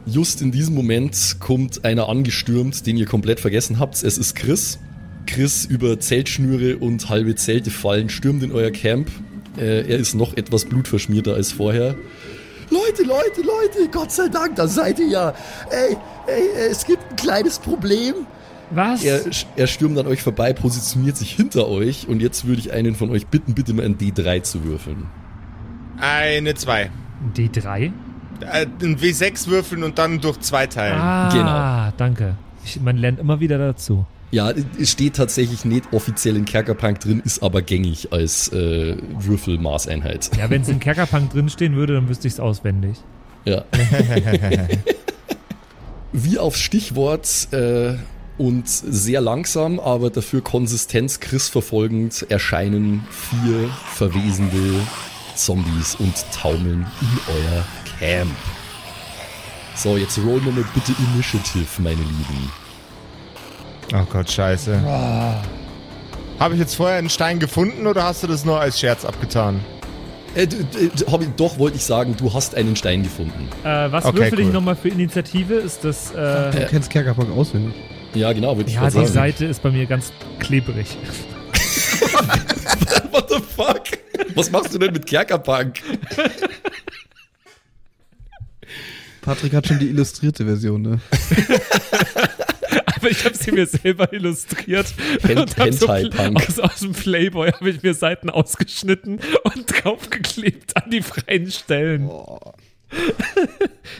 Just in diesem Moment kommt einer angestürmt, den ihr komplett vergessen habt. Es ist Chris. Chris über Zeltschnüre und halbe Zelte fallen, stürmt in euer Camp. Äh, er ist noch etwas blutverschmierter als vorher. Leute, Leute, Leute, Gott sei Dank, da seid ihr ja. Ey, ey, es gibt ein kleines Problem. Was? Er, er stürmt an euch vorbei, positioniert sich hinter euch und jetzt würde ich einen von euch bitten, bitte mal ein D3 zu würfeln. Eine 2. D3? Äh, ein W6 würfeln und dann durch zwei teilen. Ah, Genau. danke. Ich, man lernt immer wieder dazu. Ja, es steht tatsächlich nicht offiziell in Kerkerpunk drin, ist aber gängig als äh, Würfelmaßeinheit. Ja, wenn es in [LAUGHS] Kerkerpunk drinstehen würde, dann wüsste ich es auswendig. Ja. [LAUGHS] Wie auf Stichwort äh, und sehr langsam, aber dafür Konsistenz Chris verfolgend erscheinen vier verwesende Zombies und taumeln in euer Camp. So, jetzt rollen wir mal bitte Initiative, meine Lieben. Oh Gott, scheiße. Habe ich jetzt vorher einen Stein gefunden oder hast du das nur als Scherz abgetan? Äh, d- d- hab ich, doch, wollte ich sagen, du hast einen Stein gefunden. Äh, was Okay, würfel ich cool. nochmal für Initiative? Ist das. Äh, Du kennst Kerkerpark auswendig. Ja, genau, wollte ich ja, gerade die sagen. Seite ist bei mir ganz klebrig. [LAUGHS] What the fuck? Was machst du denn mit Kerkerpunk? Patrick hat schon die illustrierte Version, ne? [LAUGHS] Aber ich habe sie mir selber illustriert. [LAUGHS] Hab so Hentai-Punk. aus, aus dem Playboy habe ich mir Seiten ausgeschnitten und [LAUGHS] draufgeklebt an die freien Stellen.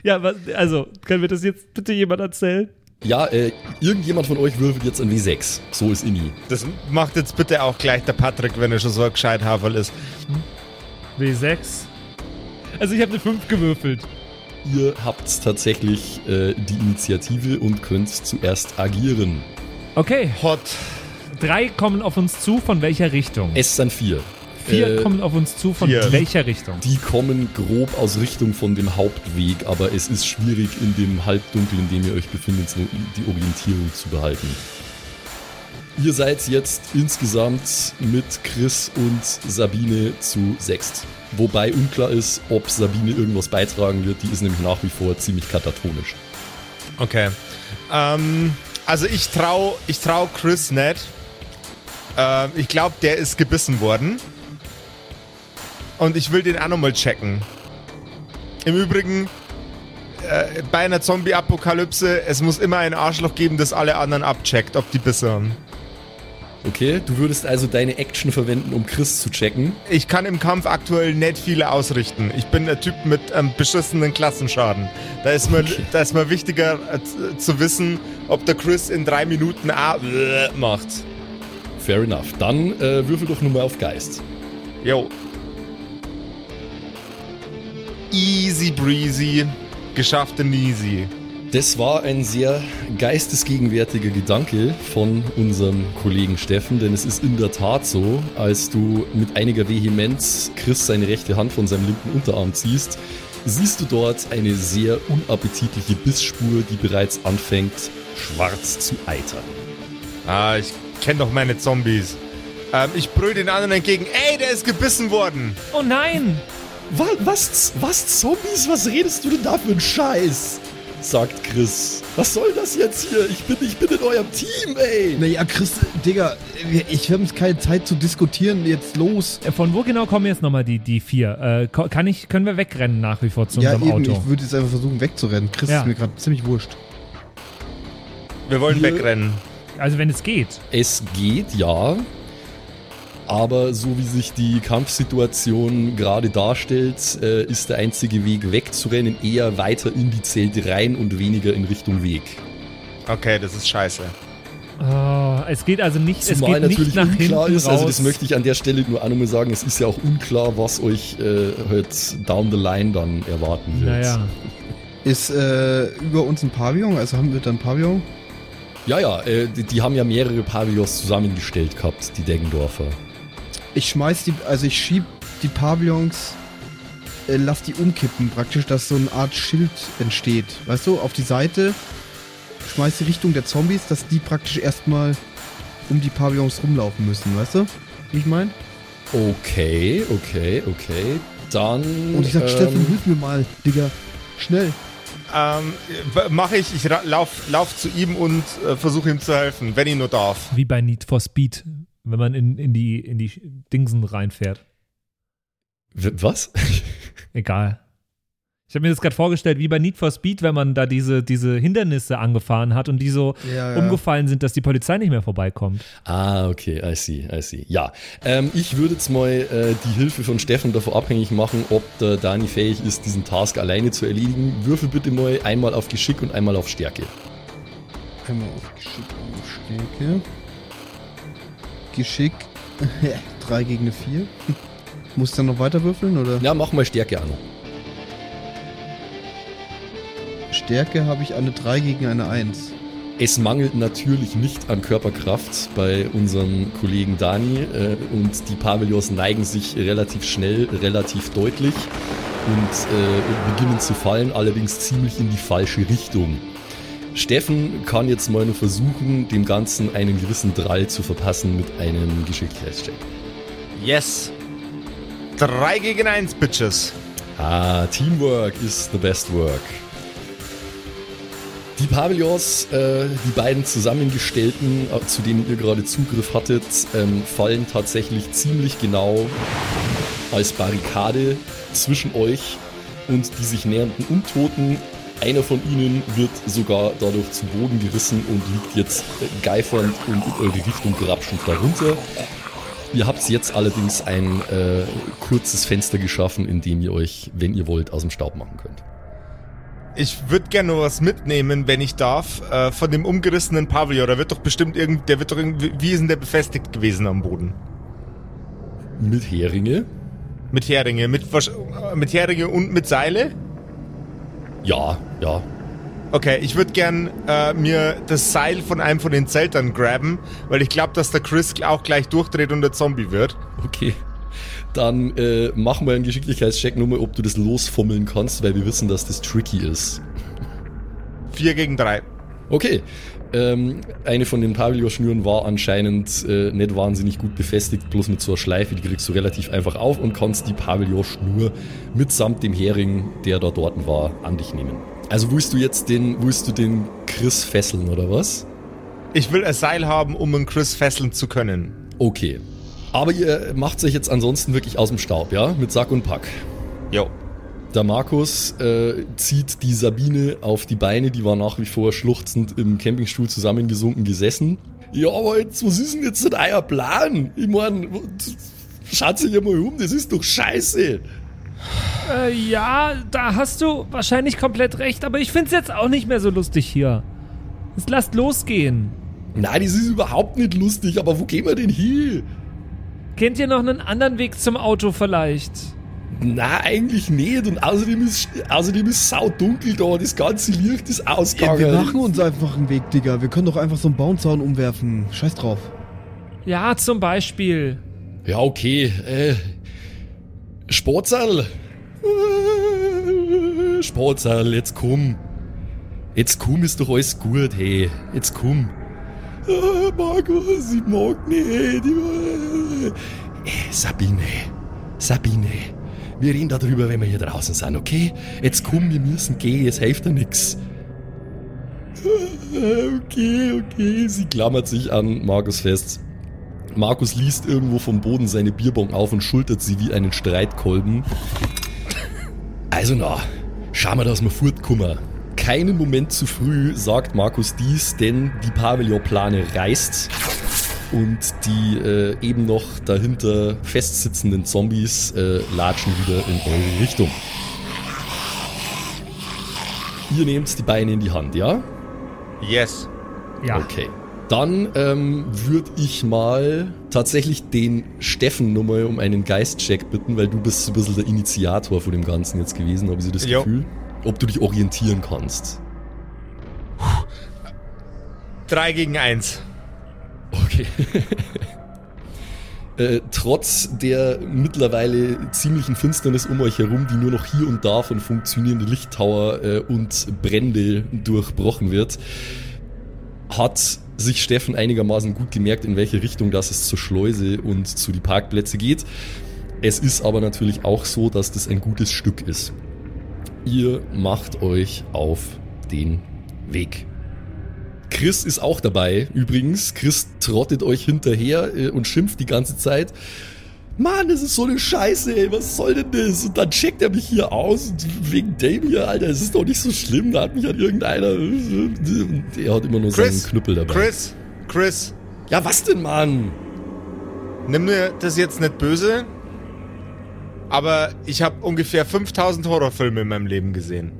ja, was, also, kann mir das jetzt bitte jemand erzählen? Ja, äh, irgendjemand von euch würfelt jetzt ein W6. So ist Inni. Das macht jetzt bitte auch gleich der Patrick, wenn er schon so ein gescheit Haferl ist. W6. Also ich habe eine 5 gewürfelt. Ihr habt tatsächlich äh, die Initiative und könnt zuerst agieren. Okay, Hot. drei kommen auf uns zu, von welcher Richtung? Es sind vier. Vier Äh, kommen auf uns zu, von vier. welcher Richtung? Die kommen grob aus Richtung von dem Hauptweg, aber es ist schwierig in dem Halbdunkel, in dem ihr euch befindet, so die Orientierung zu behalten. Ihr seid jetzt insgesamt mit Chris und Sabine zu sechst. Wobei unklar ist, ob Sabine irgendwas beitragen wird. Die ist nämlich nach wie vor ziemlich katatonisch. Okay. Ähm, also ich trau, ich trau Chris nicht. Ähm, ich glaube, der ist gebissen worden. Und ich will den auch nochmal checken. Im Übrigen, äh, bei einer Zombie-Apokalypse, es muss immer ein Arschloch geben, das alle anderen abcheckt, ob die Bisse haben. Okay, du würdest also deine Action verwenden, um Chris zu checken. Ich kann im Kampf aktuell nicht viel ausrichten. Ich bin der Typ mit einem beschissenen Klassenschaden. Da ist mir, da ist mir wichtiger äh, zu wissen, ob der Chris in drei Minuten A macht. Fair enough. Dann äh, würfel doch nur mal auf Geist. Jo. Easy breezy. Geschaffte Easy. Das war ein sehr geistesgegenwärtiger Gedanke von unserem Kollegen Steffen, denn es ist in der Tat so, als du mit einiger Vehemenz Chris seine rechte Hand von seinem linken Unterarm ziehst, siehst du dort eine sehr unappetitliche Bissspur, die bereits anfängt, schwarz zu eitern. Ah, ich kenne doch meine Zombies. Ähm, ich brüll den anderen entgegen. Ey, der ist gebissen worden. Oh nein! Was, was, was, Zombies? Was redest du denn da für einen Scheiß? Sagt Chris. Was soll das jetzt hier? Ich bin, ich bin in eurem Team, ey. Naja, Chris, Digga, wir- ich habe jetzt keine Zeit zu diskutieren. Jetzt los. Äh, Von wo genau kommen jetzt nochmal die, die vier? Äh, kann ich, können wir wegrennen nach wie vor zu Ja, unserem eben, Auto? ich würde jetzt einfach versuchen wegzurennen. Chris Ja. ist mir gerade ziemlich wurscht. Wir wollen Hier- wegrennen. Also wenn es geht. Es geht, ja. Aber so wie sich die Kampfsituation gerade darstellt, äh, ist der einzige Weg wegzurennen eher weiter in die Zelte rein und weniger in Richtung Weg. Okay, das ist scheiße. Oh, es geht also nicht, es Zumal geht nicht natürlich nach unklar hinten ist, raus. also das möchte ich an der Stelle nur auch nochmal sagen, es ist ja auch unklar, was euch äh, halt down the line dann erwarten wird. Naja. Ist äh, über uns ein Pavillon? Also haben wir dann Pavillon? Ja, ja, äh, die, die haben ja mehrere Pavillons zusammengestellt gehabt, die Deggendorfer. Ich schmeiß die, also ich schieb die Pavillons, äh, lass die umkippen, praktisch, dass so eine Art Schild entsteht. Weißt du, auf die Seite, schmeiß die Richtung der Zombies, dass die praktisch erstmal um die Pavillons rumlaufen müssen, weißt du? Wie ich mein? Okay, okay, okay. Dann. Und ich sag, ähm, Steffen, hilf mir mal, Digga. Schnell. Ähm, mache ich. Ich lauf, lauf zu ihm und äh, versuche ihm zu helfen, wenn ich nur darf. Wie bei Need for Speed, wenn man in, in, die, in die Dingsen reinfährt. Was? [LAUGHS] Egal. Ich habe mir das gerade vorgestellt, wie bei Need for Speed, wenn man da diese, diese Hindernisse angefahren hat und die so Ja, ja. umgefallen sind, dass die Polizei nicht mehr vorbeikommt. Ah, okay, I see, I see. Ja, ähm, ich würde jetzt mal äh, die Hilfe von Steffen davon abhängig machen, ob der Dani fähig ist, diesen Task alleine zu erledigen. Würfel bitte mal einmal auf Geschick und einmal auf Stärke. Einmal auf Geschick und auf Stärke. Geschick. [LAUGHS] 3 gegen eine 4. [LAUGHS] Muss dann noch weiter würfeln oder? Ja, mach mal Stärke an. Stärke habe ich eine 3 gegen eine 1. Es mangelt natürlich nicht an Körperkraft bei unserem Kollegen Dani äh, und die Pavillons neigen sich relativ schnell, relativ deutlich und äh, beginnen zu fallen, allerdings ziemlich in die falsche Richtung. Steffen kann jetzt mal nur versuchen, dem Ganzen einen gewissen Drall zu verpassen mit einem Geschicklichkeitscheck. Yes. Drei gegen eins, Bitches. Ah, Teamwork is the best work. Die Pavillons, äh, die beiden zusammengestellten, äh, zu denen ihr gerade Zugriff hattet, ähm, fallen tatsächlich ziemlich genau als Barrikade zwischen euch und die sich nähernden Untoten. Einer von ihnen wird sogar dadurch zu Boden gerissen und liegt jetzt geifernd und in eure Richtung grapschend darunter. Ihr habt jetzt allerdings ein äh, kurzes Fenster geschaffen, in dem ihr euch, wenn ihr wollt, aus dem Staub machen könnt. Ich würde gerne noch was mitnehmen, wenn ich darf, äh, von dem umgerissenen Pavillon. Da wird doch bestimmt irgend, der wird doch irgendwie, wie ist denn der befestigt gewesen am Boden? Mit Heringe? Mit Heringe, mit, äh, mit Heringe und mit Seile? Ja, ja. Okay, ich würde gern äh, mir das Seil von einem von den Zeltern graben, weil ich glaube, dass der Chris auch gleich durchdreht und der Zombie wird. Okay. Dann äh, machen wir einen Geschicklichkeitscheck nur mal, ob du das losfummeln kannst, weil wir wissen, dass das tricky ist. Vier gegen drei. Okay. Ähm, eine von den Pavillonschnüren war anscheinend äh, nicht wahnsinnig gut befestigt, bloß mit so einer Schleife, die kriegst du relativ einfach auf und kannst die Pavillonschnur mitsamt dem Hering, der da dort war, an dich nehmen. Also willst du jetzt den, willst du den Chris fesseln oder was? Ich will ein Seil haben, um einen Chris fesseln zu können. Okay. Aber ihr macht euch jetzt ansonsten wirklich aus dem Staub, ja? Mit Sack und Pack. Jo. Der Markus äh, zieht die Sabine auf die Beine, die war nach wie vor schluchzend im Campingstuhl zusammengesunken gesessen. Ja, aber jetzt, was ist denn jetzt denn euer Plan? Ich meine, schaut euch ja mal um, das ist doch scheiße. Äh, ja, da hast du wahrscheinlich komplett recht, aber ich find's jetzt auch nicht mehr so lustig hier. Es lasst losgehen. Nein, das ist überhaupt nicht lustig, aber wo gehen wir denn hin? Kennt ihr noch einen anderen Weg zum Auto vielleicht? Na, eigentlich nicht. Und außerdem ist, außerdem ist saudunkel da, das ganze Licht ist Ja, ausgegangen. wir machen uns einfach einen Weg, Digga. Wir können doch einfach so einen Baumzaun umwerfen. Scheiß drauf. Ja, zum Beispiel. Ja, okay. Äh, Sportsaal. Äh, Sportsaal, jetzt komm. Jetzt komm, ist doch alles gut, hey. Jetzt komm. Äh, Markus, ich mag nicht. Ich, äh, Sabine. Sabine. Wir reden darüber, wenn wir hier draußen sind, okay? Jetzt komm, wir müssen gehen, es hilft ja. [LAUGHS] Äh, Okay, okay. Sie klammert sich an Markus fest. Markus liest irgendwo vom Boden seine Bierbong auf und schultert sie wie einen Streitkolben. Also na, schauen wir, dass wir fortkommen. Keinen Moment zu früh sagt Markus dies, denn die Pavillonplane reißt und die äh, eben noch dahinter festsitzenden Zombies äh, latschen wieder in eure Richtung. Ihr nehmt die Beine in die Hand, ja? Yes. Ja. Okay. Dann ähm, würde ich mal tatsächlich den Steffen nochmal um einen Geistcheck bitten, weil du bist so ein bisschen der Initiator von dem Ganzen jetzt gewesen, habe ich so das Jo. Gefühl. Ob du dich orientieren kannst. Drei gegen eins. Okay. [LAUGHS] Äh, trotz der mittlerweile ziemlichen Finsternis um euch herum, die nur noch hier und da von funktionierenden Lichttower äh, und Brände durchbrochen wird, hat sich Steffen einigermaßen gut gemerkt, in welche Richtung das es zur Schleuse und zu die Parkplätze geht. Es ist aber natürlich auch so, dass das ein gutes Stück ist. Ihr macht euch auf den Weg. Chris ist auch dabei, übrigens. Chris trottet euch hinterher äh, und schimpft die ganze Zeit. Mann, das ist so eine Scheiße, ey, was soll denn das? Und dann checkt er mich hier aus und wegen dem hier, Alter, es ist doch nicht so schlimm, da hat mich an irgendeiner. Und er hat immer nur Chris, seinen Knüppel dabei. Chris, Chris, Ja, was denn, Mann? nimm mir das jetzt nicht böse, aber ich habe ungefähr 5000 Horrorfilme in meinem Leben gesehen.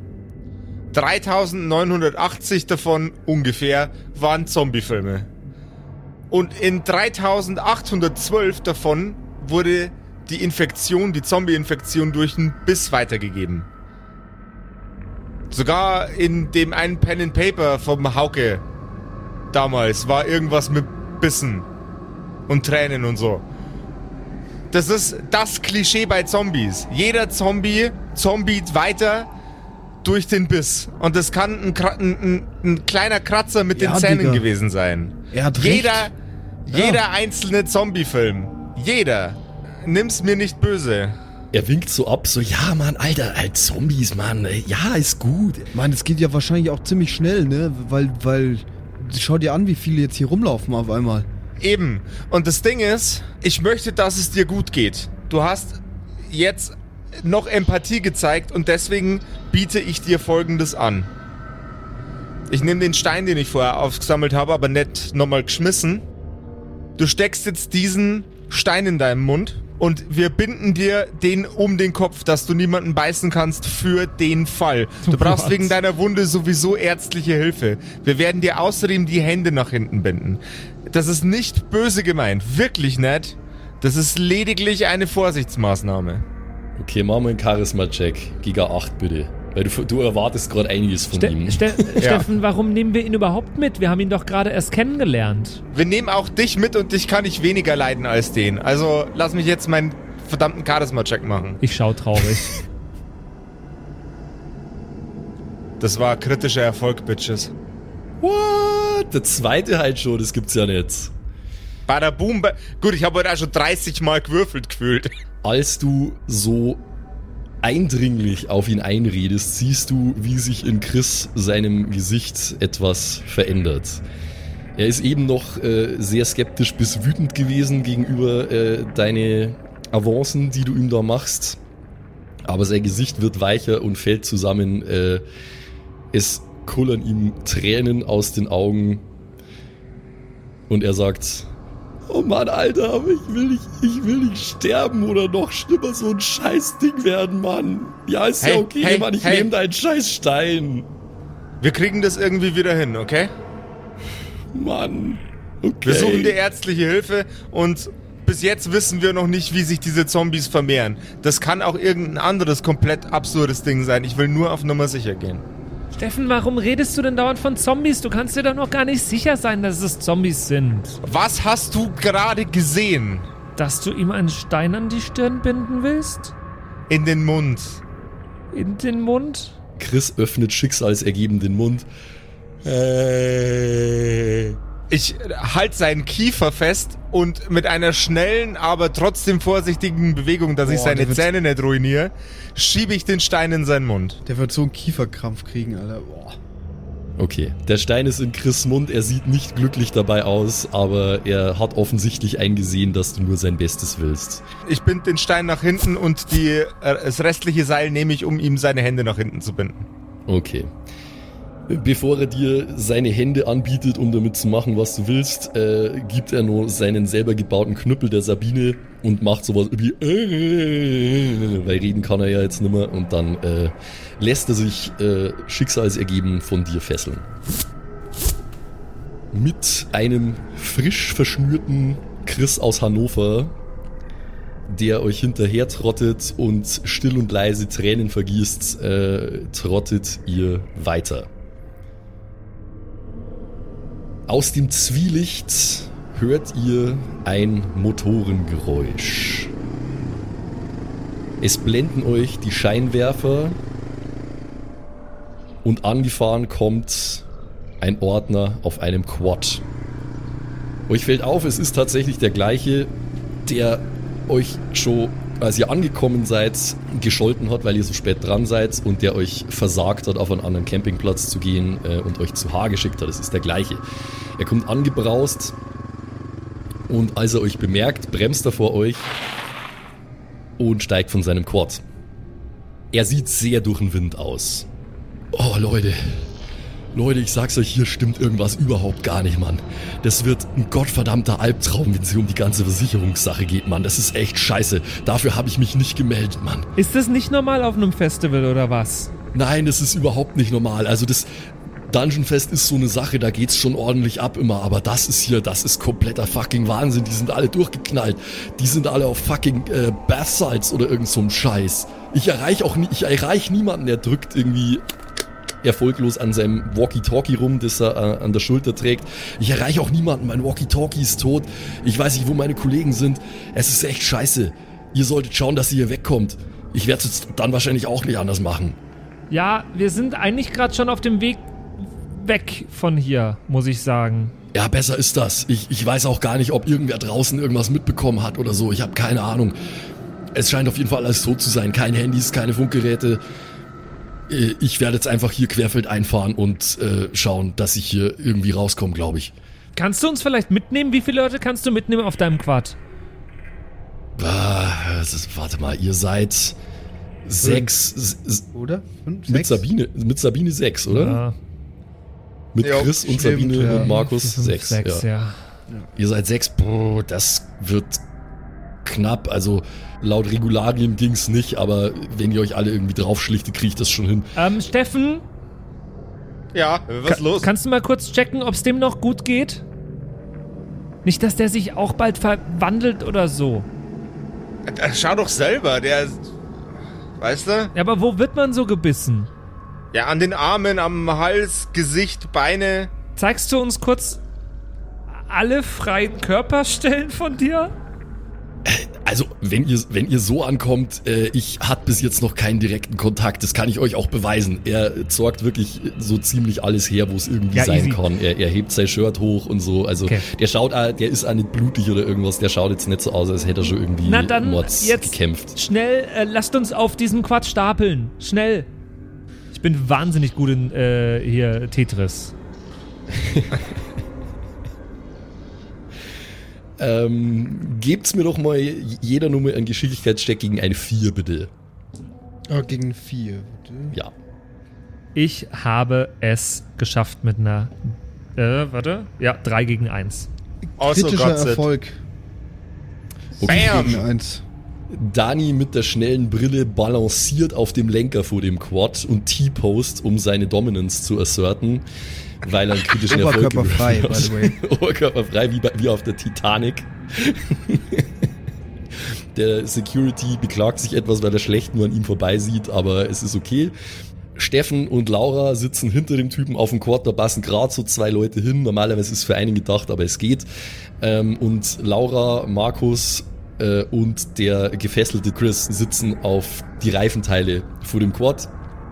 3980 davon ungefähr waren Zombiefilme. Und in 3812 davon wurde die Infektion, die Zombie-Infektion durch einen Biss weitergegeben. Sogar in dem einen Pen and Paper vom Hauke damals war irgendwas mit Bissen und Tränen und so. Das ist das Klischee bei Zombies. Jeder Zombie zombiet weiter durch den Biss. Und das kann ein, ein, ein, ein kleiner Kratzer mit Ja, den Zähnen Digga. gewesen sein. Er hat Jeder, recht. jeder einzelne Zombie-Film. Jeder. Nimm's mir nicht böse. Er winkt so ab, so, ja, Mann, Alter, halt Zombies, Mann, ja, ist gut. Mann, es geht ja wahrscheinlich auch ziemlich schnell, ne? Weil, weil, schau dir an, wie viele jetzt hier rumlaufen auf einmal. Eben. Und das Ding ist, ich möchte, dass es dir gut geht. Du hast jetzt noch Empathie gezeigt und deswegen biete ich dir Folgendes an. Ich nehme den Stein, den ich vorher aufgesammelt habe, aber nicht nochmal geschmissen. Du steckst jetzt diesen Stein in deinem Mund und wir binden dir den um den Kopf, dass du niemanden beißen kannst für den Fall. Du brauchst wegen deiner Wunde sowieso ärztliche Hilfe. Wir werden dir außerdem die Hände nach hinten binden. Das ist nicht böse gemeint, wirklich nicht. Das ist lediglich eine Vorsichtsmaßnahme. Okay, machen wir einen Charisma-Check. Giga 8 bitte. Weil du, du erwartest gerade einiges von Ste ihm. Ste [LAUGHS] Steffen, warum nehmen wir ihn überhaupt mit? Wir haben ihn doch gerade erst kennengelernt. Wir nehmen auch dich mit und dich kann ich weniger leiden als den. Also lass mich jetzt meinen verdammten Charisma-Check machen. Ich schau traurig. Das war kritischer Erfolg, Bitches. What? Der zweite halt schon, das gibt's ja nicht. Bada boom. Ba Gut, ich habe heute auch schon 30 Mal gewürfelt gefühlt. Als du so eindringlich auf ihn einredest, siehst du, wie sich in Chris seinem Gesicht etwas verändert. Er ist eben noch äh, sehr skeptisch bis wütend gewesen gegenüber äh, deine Avancen, die du ihm da machst. Aber sein Gesicht wird weicher und fällt zusammen. Äh, es kullern ihm Tränen aus den Augen. Und er sagt, Oh Mann, Alter, aber ich will nicht, ich will nicht sterben oder noch schlimmer so ein Scheißding werden, Mann. Ja, ist ja Hey, okay, hey, Mann, ich hey. nehme deinen Scheißstein. Wir kriegen das irgendwie wieder hin, okay? Mann. Okay. Wir suchen dir ärztliche Hilfe und bis jetzt wissen wir noch nicht, wie sich diese Zombies vermehren. Das kann auch irgendein anderes komplett absurdes Ding sein. Ich will nur auf Nummer sicher gehen. Steffen, warum redest du denn dauernd von Zombies? Du kannst dir doch noch gar nicht sicher sein, dass es Zombies sind. Was hast du gerade gesehen? Dass du ihm einen Stein an die Stirn binden willst? In den Mund. In den Mund? Chris öffnet schicksalsergeben den Mund. Äh, Ich halte seinen Kiefer fest und mit einer schnellen, aber trotzdem vorsichtigen Bewegung, dass ich Boah, seine der wird- Zähne nicht ruiniere, schiebe ich den Stein in seinen Mund. Der wird so einen Kieferkrampf kriegen, Alter. Boah. Okay, der Stein ist in Chris Mund, er sieht nicht glücklich dabei aus, aber er hat offensichtlich eingesehen, dass du nur sein Bestes willst. Ich bind den Stein nach hinten und die, äh, das restliche Seil nehme ich, um ihm seine Hände nach hinten zu binden. Okay. Bevor er dir seine Hände anbietet, um damit zu machen, was du willst, äh, gibt er nur seinen selber gebauten Knüppel der Sabine und macht sowas wie äh, weil reden kann er ja jetzt nimmer und dann äh, lässt er sich äh, schicksalsergeben von dir fesseln. Mit einem frisch verschnürten Chris aus Hannover, der euch hinterher trottet und still und leise Tränen vergießt, äh, trottet ihr weiter. Aus dem Zwielicht hört ihr ein Motorengeräusch. Es blenden euch die Scheinwerfer und angefahren kommt ein Ordner auf einem Quad. Euch fällt auf, es ist tatsächlich der gleiche, der euch schon, als ihr angekommen seid, gescholten hat, weil ihr so spät dran seid und der euch versagt hat, auf einen anderen Campingplatz zu gehen äh, und euch zu Haar geschickt hat. Das ist der gleiche. Er kommt angebraust und als er euch bemerkt, bremst er vor euch und steigt von seinem Quad. Er sieht sehr durch den Wind aus. Oh, Leute. Leute, ich sag's euch, hier stimmt irgendwas überhaupt gar nicht, Mann. Das wird ein gottverdammter Albtraum, wenn es um die ganze Versicherungssache geht, Mann. Das ist echt scheiße. Dafür habe ich mich nicht gemeldet, Mann. Ist das nicht normal auf einem Festival oder was? Nein, das ist überhaupt nicht normal. Also das Dungeon Fest ist so eine Sache, da geht's schon ordentlich ab immer, aber das ist hier, das ist kompletter fucking Wahnsinn. Die sind alle durchgeknallt. Die sind alle auf fucking äh, Bath Salts oder irgend so Scheiß. Ich erreiche auch nie, ich erreiche niemanden, der drückt irgendwie erfolglos an seinem Walkie-Talkie rum, das er äh, an der Schulter trägt. Ich erreiche auch niemanden, mein Walkie-Talkie ist tot. Ich weiß nicht, wo meine Kollegen sind. Es ist echt scheiße. Ihr solltet schauen, dass ihr hier wegkommt. Ich werde es dann wahrscheinlich auch nicht anders machen. Ja, wir sind eigentlich gerade schon auf dem Weg weg von hier, muss ich sagen. Ja, besser ist das. Ich, ich weiß auch gar nicht, ob irgendwer draußen irgendwas mitbekommen hat oder so. Ich habe keine Ahnung. Es scheint auf jeden Fall alles tot zu sein. Keine Handys, keine Funkgeräte. Äh, ich werde jetzt einfach hier querfeld einfahren und äh, schauen, dass ich hier irgendwie rauskomme, glaube ich. Kannst du uns vielleicht mitnehmen? Wie viele Leute kannst du mitnehmen auf deinem Quad? Ah, ist, warte mal, ihr seid sechs. Oder? Fünf, mit Sabine, mit Sabine sechs, oder? Ja. Mit ja, Chris und stimmt, Sabine ja. und Markus fünf, sechs. sechs ja. ja. Ihr seid sechs, boah, das wird knapp. Also laut Regularien ging es nicht, aber wenn ihr euch alle irgendwie draufschlichtet, kriege ich das schon hin. Ähm, Steffen? Ja, was ist los? Kannst du mal kurz checken, ob es dem noch gut geht? Nicht, dass der sich auch bald verwandelt oder so. Schau doch selber, der. Weißt du? Ja, aber wo wird man so gebissen? Ja, an den Armen, am Hals, Gesicht, Beine. Zeigst du uns kurz alle freien Körperstellen von dir? Also, wenn ihr, wenn ihr so ankommt, äh, ich hatte bis jetzt noch keinen direkten Kontakt, das kann ich euch auch beweisen. Er sorgt wirklich so ziemlich alles her, wo es irgendwie ja, sein easy. kann. Er, er hebt sein Shirt hoch und so. Also, okay. der schaut, der ist auch nicht blutig oder irgendwas, der schaut jetzt nicht so aus, als hätte er schon irgendwie Na dann Mords jetzt gekämpft. Schnell, äh, lasst uns auf diesen Quatsch stapeln. Schnell. Ich bin wahnsinnig gut in äh, hier Tetris. [LAUGHS] ähm, gebt's mir doch mal jeder Nummer einen Geschicklichkeitscheck gegen eine 4, bitte. Oh, gegen 4, bitte. Ja. Ich habe es geschafft mit einer. Äh, warte. Ja, 3 gegen 1. Kritischer Erfolg. Okay. Bam! Gegen 1. Dani mit der schnellen Brille balanciert auf dem Lenker vor dem Quad und T-Post, um seine Dominance zu asserten, weil er einen kritischen Erfolg Oberkörperfrei, by the way. [LAUGHS] Oberkörperfrei, wie, bei, wie auf der Titanic. [LAUGHS] der Security beklagt sich etwas, weil er schlecht nur an ihm vorbeisieht, aber es ist okay. Steffen und Laura sitzen hinter dem Typen auf dem Quad, da passen gerade so zwei Leute hin. Normalerweise ist es für einen gedacht, aber es geht. Ähm, und Laura, Markus äh, und der gefesselte Chris sitzen auf die Reifenteile vor dem Quad.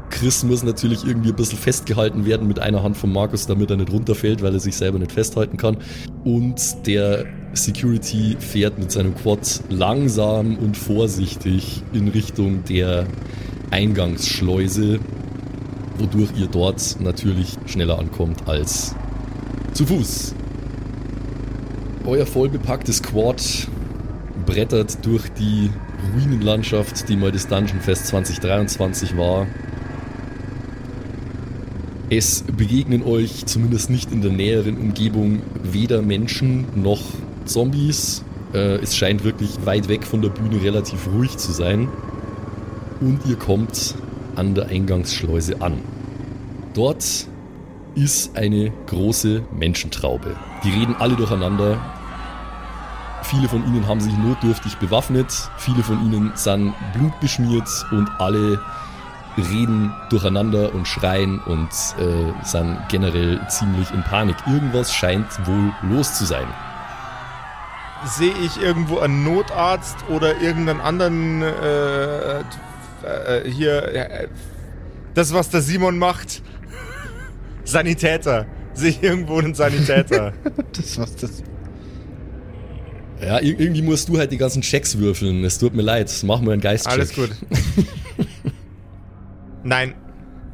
Chris muss natürlich irgendwie ein bisschen festgehalten werden mit einer Hand von Markus, damit er nicht runterfällt, weil er sich selber nicht festhalten kann. Und der Security fährt mit seinem Quad langsam und vorsichtig in Richtung der Eingangsschleuse, wodurch ihr dort natürlich schneller ankommt als zu Fuß. Euer vollbepacktes Quad brettert durch die Ruinenlandschaft, die mal das Dungeon Fest 2023 war. Es begegnen euch zumindest nicht in der näheren Umgebung weder Menschen noch Zombies. Äh, es scheint wirklich weit weg von der Bühne relativ ruhig zu sein. Und ihr kommt an der Eingangsschleuse an. Dort ist eine große Menschentraube. Die reden alle durcheinander, Viele von ihnen haben sich notdürftig bewaffnet, viele von ihnen sind blutbeschmiert und alle reden durcheinander und schreien und äh, sind generell ziemlich in Panik. Irgendwas scheint wohl los zu sein. sehe ich irgendwo einen Notarzt oder irgendeinen anderen äh, äh, hier äh, das, was der Simon macht. [LAUGHS] Sanitäter. Sehe ich irgendwo einen Sanitäter. [LAUGHS] Das was das. Ja, ir- irgendwie musst du halt die ganzen Checks würfeln. Es tut mir leid. Mach mal einen Geistcheck. Alles gut. [LAUGHS] Nein,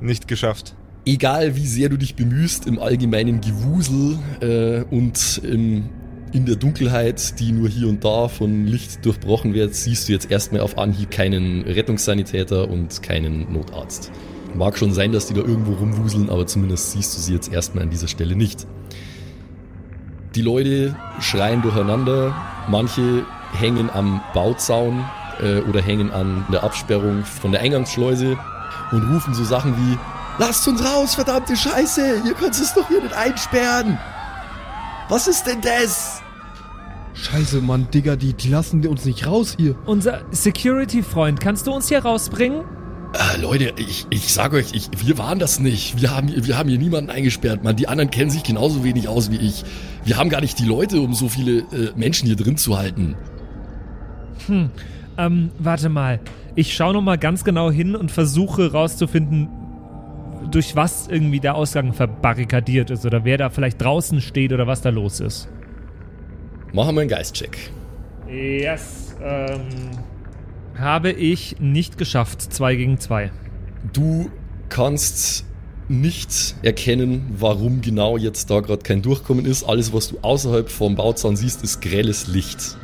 nicht geschafft. Egal wie sehr du dich bemühst im allgemeinen Gewusel äh, und im, in der Dunkelheit, die nur hier und da von Licht durchbrochen wird, siehst du jetzt erstmal auf Anhieb keinen Rettungssanitäter und keinen Notarzt. Mag schon sein, dass die da irgendwo rumwuseln, aber zumindest siehst du sie jetzt erstmal an dieser Stelle nicht. Die Leute schreien durcheinander, manche hängen am Bauzaun äh, oder hängen an der Absperrung von der Eingangsschleuse und rufen so Sachen wie Lasst uns raus, verdammte Scheiße! Ihr könnt es doch hier nicht einsperren! Was ist denn das? Scheiße, Mann, Digga, die, die lassen uns nicht raus hier. Unser Security-Freund, kannst du uns hier rausbringen? Äh, Leute, ich, ich sag euch, ich, wir waren das nicht. Wir haben, wir haben hier niemanden eingesperrt, Mann. Die anderen kennen sich genauso wenig aus wie ich. Wir haben gar nicht die Leute, um so viele äh, Menschen hier drin zu halten. Ähm, warte mal. Ich schaue noch mal ganz genau hin und versuche rauszufinden, durch was irgendwie der Ausgang verbarrikadiert ist oder wer da vielleicht draußen steht oder was da los ist. Machen wir einen Geistcheck. Yes. Ähm, habe ich nicht geschafft. Zwei gegen zwei. Du kannst nicht erkennen, warum genau jetzt da gerade kein Durchkommen ist. Alles, was du außerhalb vom Bauzaun siehst, ist grelles Licht.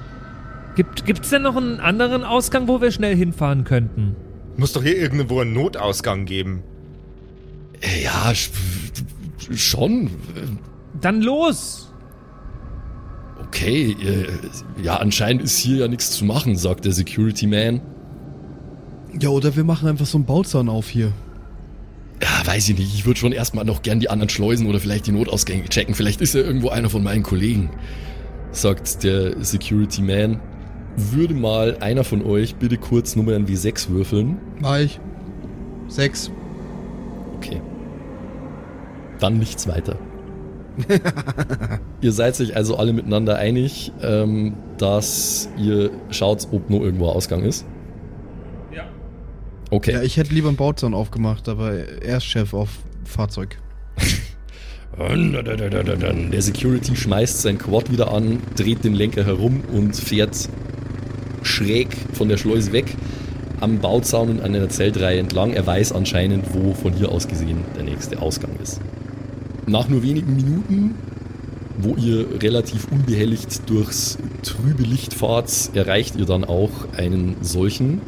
Gibt gibt's denn noch einen anderen Ausgang, wo wir schnell hinfahren könnten? Muss doch hier irgendwo einen Notausgang geben. Ja, sch- schon. Dann los! Okay, äh, ja, anscheinend ist hier ja nichts zu machen, sagt der Security Man. Ja, oder wir machen einfach so einen Bauzaun auf hier. Ja, weiß ich nicht. Ich würde schon erstmal noch gern die anderen Schleusen oder vielleicht die Notausgänge checken. Vielleicht ist ja irgendwo einer von meinen Kollegen, sagt der Security Man. Würde mal einer von euch bitte kurz Nummer ein W6 würfeln? Mach ich. Sechs. Okay. Dann nichts weiter. [LAUGHS] ihr seid euch also alle miteinander einig, ähm, dass ihr schaut, ob noch irgendwo ein Ausgang ist? Ja. Okay. Ja, ich hätte lieber einen Bauzaun aufgemacht, aber er ist Chef auf Fahrzeug. [LAUGHS] Der Security schmeißt sein Quad wieder an, dreht den Lenker herum und fährt schräg von der Schleuse weg am Bauzaun und an einer Zeltreihe entlang. Er weiß anscheinend, wo von hier aus gesehen der nächste Ausgang ist. Nach nur wenigen Minuten, wo ihr relativ unbehelligt durchs trübe Licht fahrt, erreicht ihr dann auch einen solchen.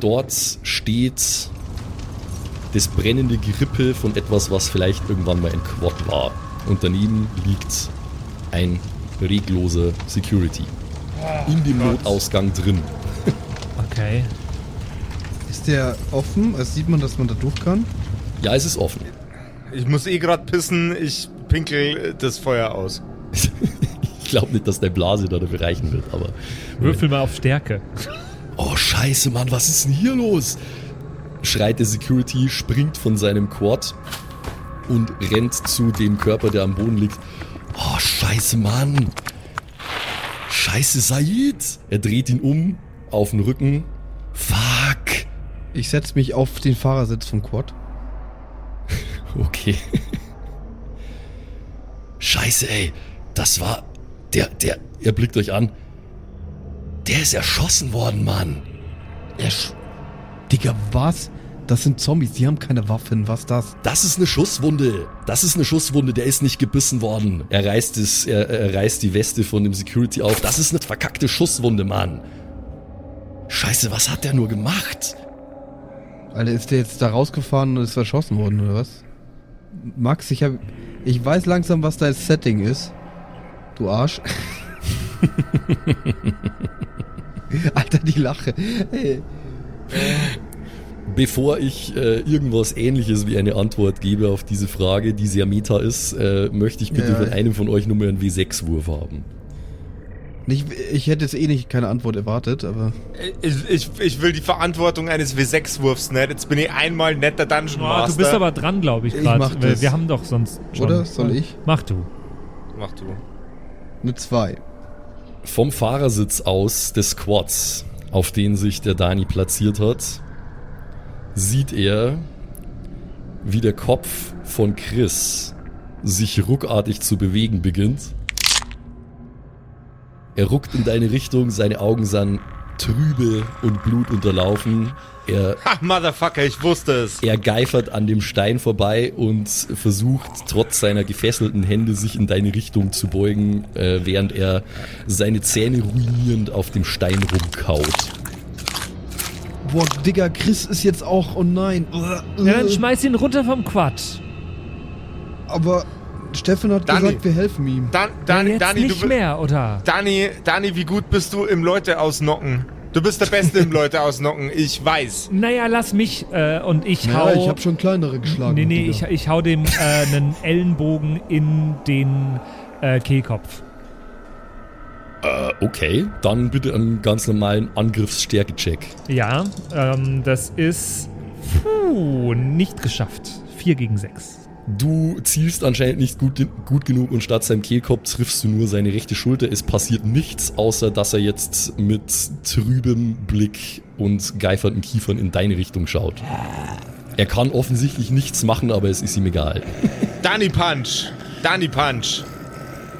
Dort steht das brennende Gerippe von etwas, was vielleicht irgendwann mal ein Quad war. Und daneben liegt ein regloser Security. In dem Notausgang drin. Okay. Ist der offen? Also sieht man, dass man da durch kann? Ja, es ist offen. Ich muss eh gerade pissen, ich pinkel das Feuer aus. [LAUGHS] Ich glaube nicht, dass der Blase da dafür reichen wird, aber. Würfel mal auf Stärke. Oh, scheiße, Mann, was ist denn hier los? Schreit der Security, springt von seinem Quad und rennt zu dem Körper, der am Boden liegt. Oh, scheiße, Mann. Scheiße, Said. Er dreht ihn um, auf den Rücken. Fuck. Ich setze mich auf den Fahrersitz vom Quad. Okay. Scheiße, ey. Das war. Der, der. Ihr blickt euch an. Der ist erschossen worden, Mann. Er sch Digga, was? Das sind Zombies, die haben keine Waffen. Was das? Das ist eine Schusswunde. Das ist eine Schusswunde. Der ist nicht gebissen worden. Er reißt, es, er, er reißt die Weste von dem Security auf. Das ist eine verkackte Schusswunde, Mann. Scheiße, was hat der nur gemacht? Alter, ist der jetzt da rausgefahren und ist erschossen worden, oder was? Max, ich hab. Ich weiß langsam, was dein Setting ist. Du Arsch. [LAUGHS] Alter, die Lache. Ey. Bevor ich äh, irgendwas ähnliches wie eine Antwort gebe auf diese Frage, die sehr meta ist, äh, möchte ich bitte Ja. von einem von euch nur mal einen W6-Wurf haben. Nicht, ich hätte jetzt eh nicht keine Antwort erwartet, aber. Ich, ich, ich will die Verantwortung eines W6-Wurfs nicht. Jetzt bin ich einmal netter Dungeon Oh, Master. du bist aber dran, glaube ich, Ich gerade. Wir haben doch sonst schon. Oder? Soll ich? Mach du. Mach du. Eine 2. Vom Fahrersitz aus des Quads, auf den sich der Dani platziert hat, sieht er, wie der Kopf von Chris sich ruckartig zu bewegen beginnt. Er ruckt in deine Richtung, seine Augen sind trübe und blutunterlaufen. Er, Ha, Motherfucker, ich wusste es. er geifert an dem Stein vorbei und versucht trotz seiner gefesselten Hände sich in deine Richtung zu beugen, äh, während er seine Zähne ruinierend auf dem Stein rumkaut. Boah, Digga, Chris ist jetzt auch, oh nein. Ja, dann schmeiß ihn runter vom Quad. Aber Steffen hat Dani. gesagt, wir helfen ihm. Dan, Ja, Dani, jetzt Dani, nicht du, mehr, oder? Dani, Dani, wie gut bist du im Leute ausnocken? Du bist der Beste im Leute ausnocken, ich weiß. Naja, lass mich äh, und ich hau. Naja, ich habe schon kleinere geschlagen. nee, nee, ich, ich hau dem äh, einen Ellenbogen in den äh, Kehlkopf. Äh, okay, dann bitte einen ganz normalen Angriffsstärke-Check. Ja, ähm, das ist puh, nicht geschafft. 4 gegen 6. Du zielst anscheinend nicht gut, gut genug und statt seinem Kehlkopf triffst du nur seine rechte Schulter. Es passiert nichts, außer dass er jetzt mit trübem Blick und geifernden Kiefern in deine Richtung schaut. Er kann offensichtlich nichts machen, aber es ist ihm egal. Dani Punch. Dani Punch.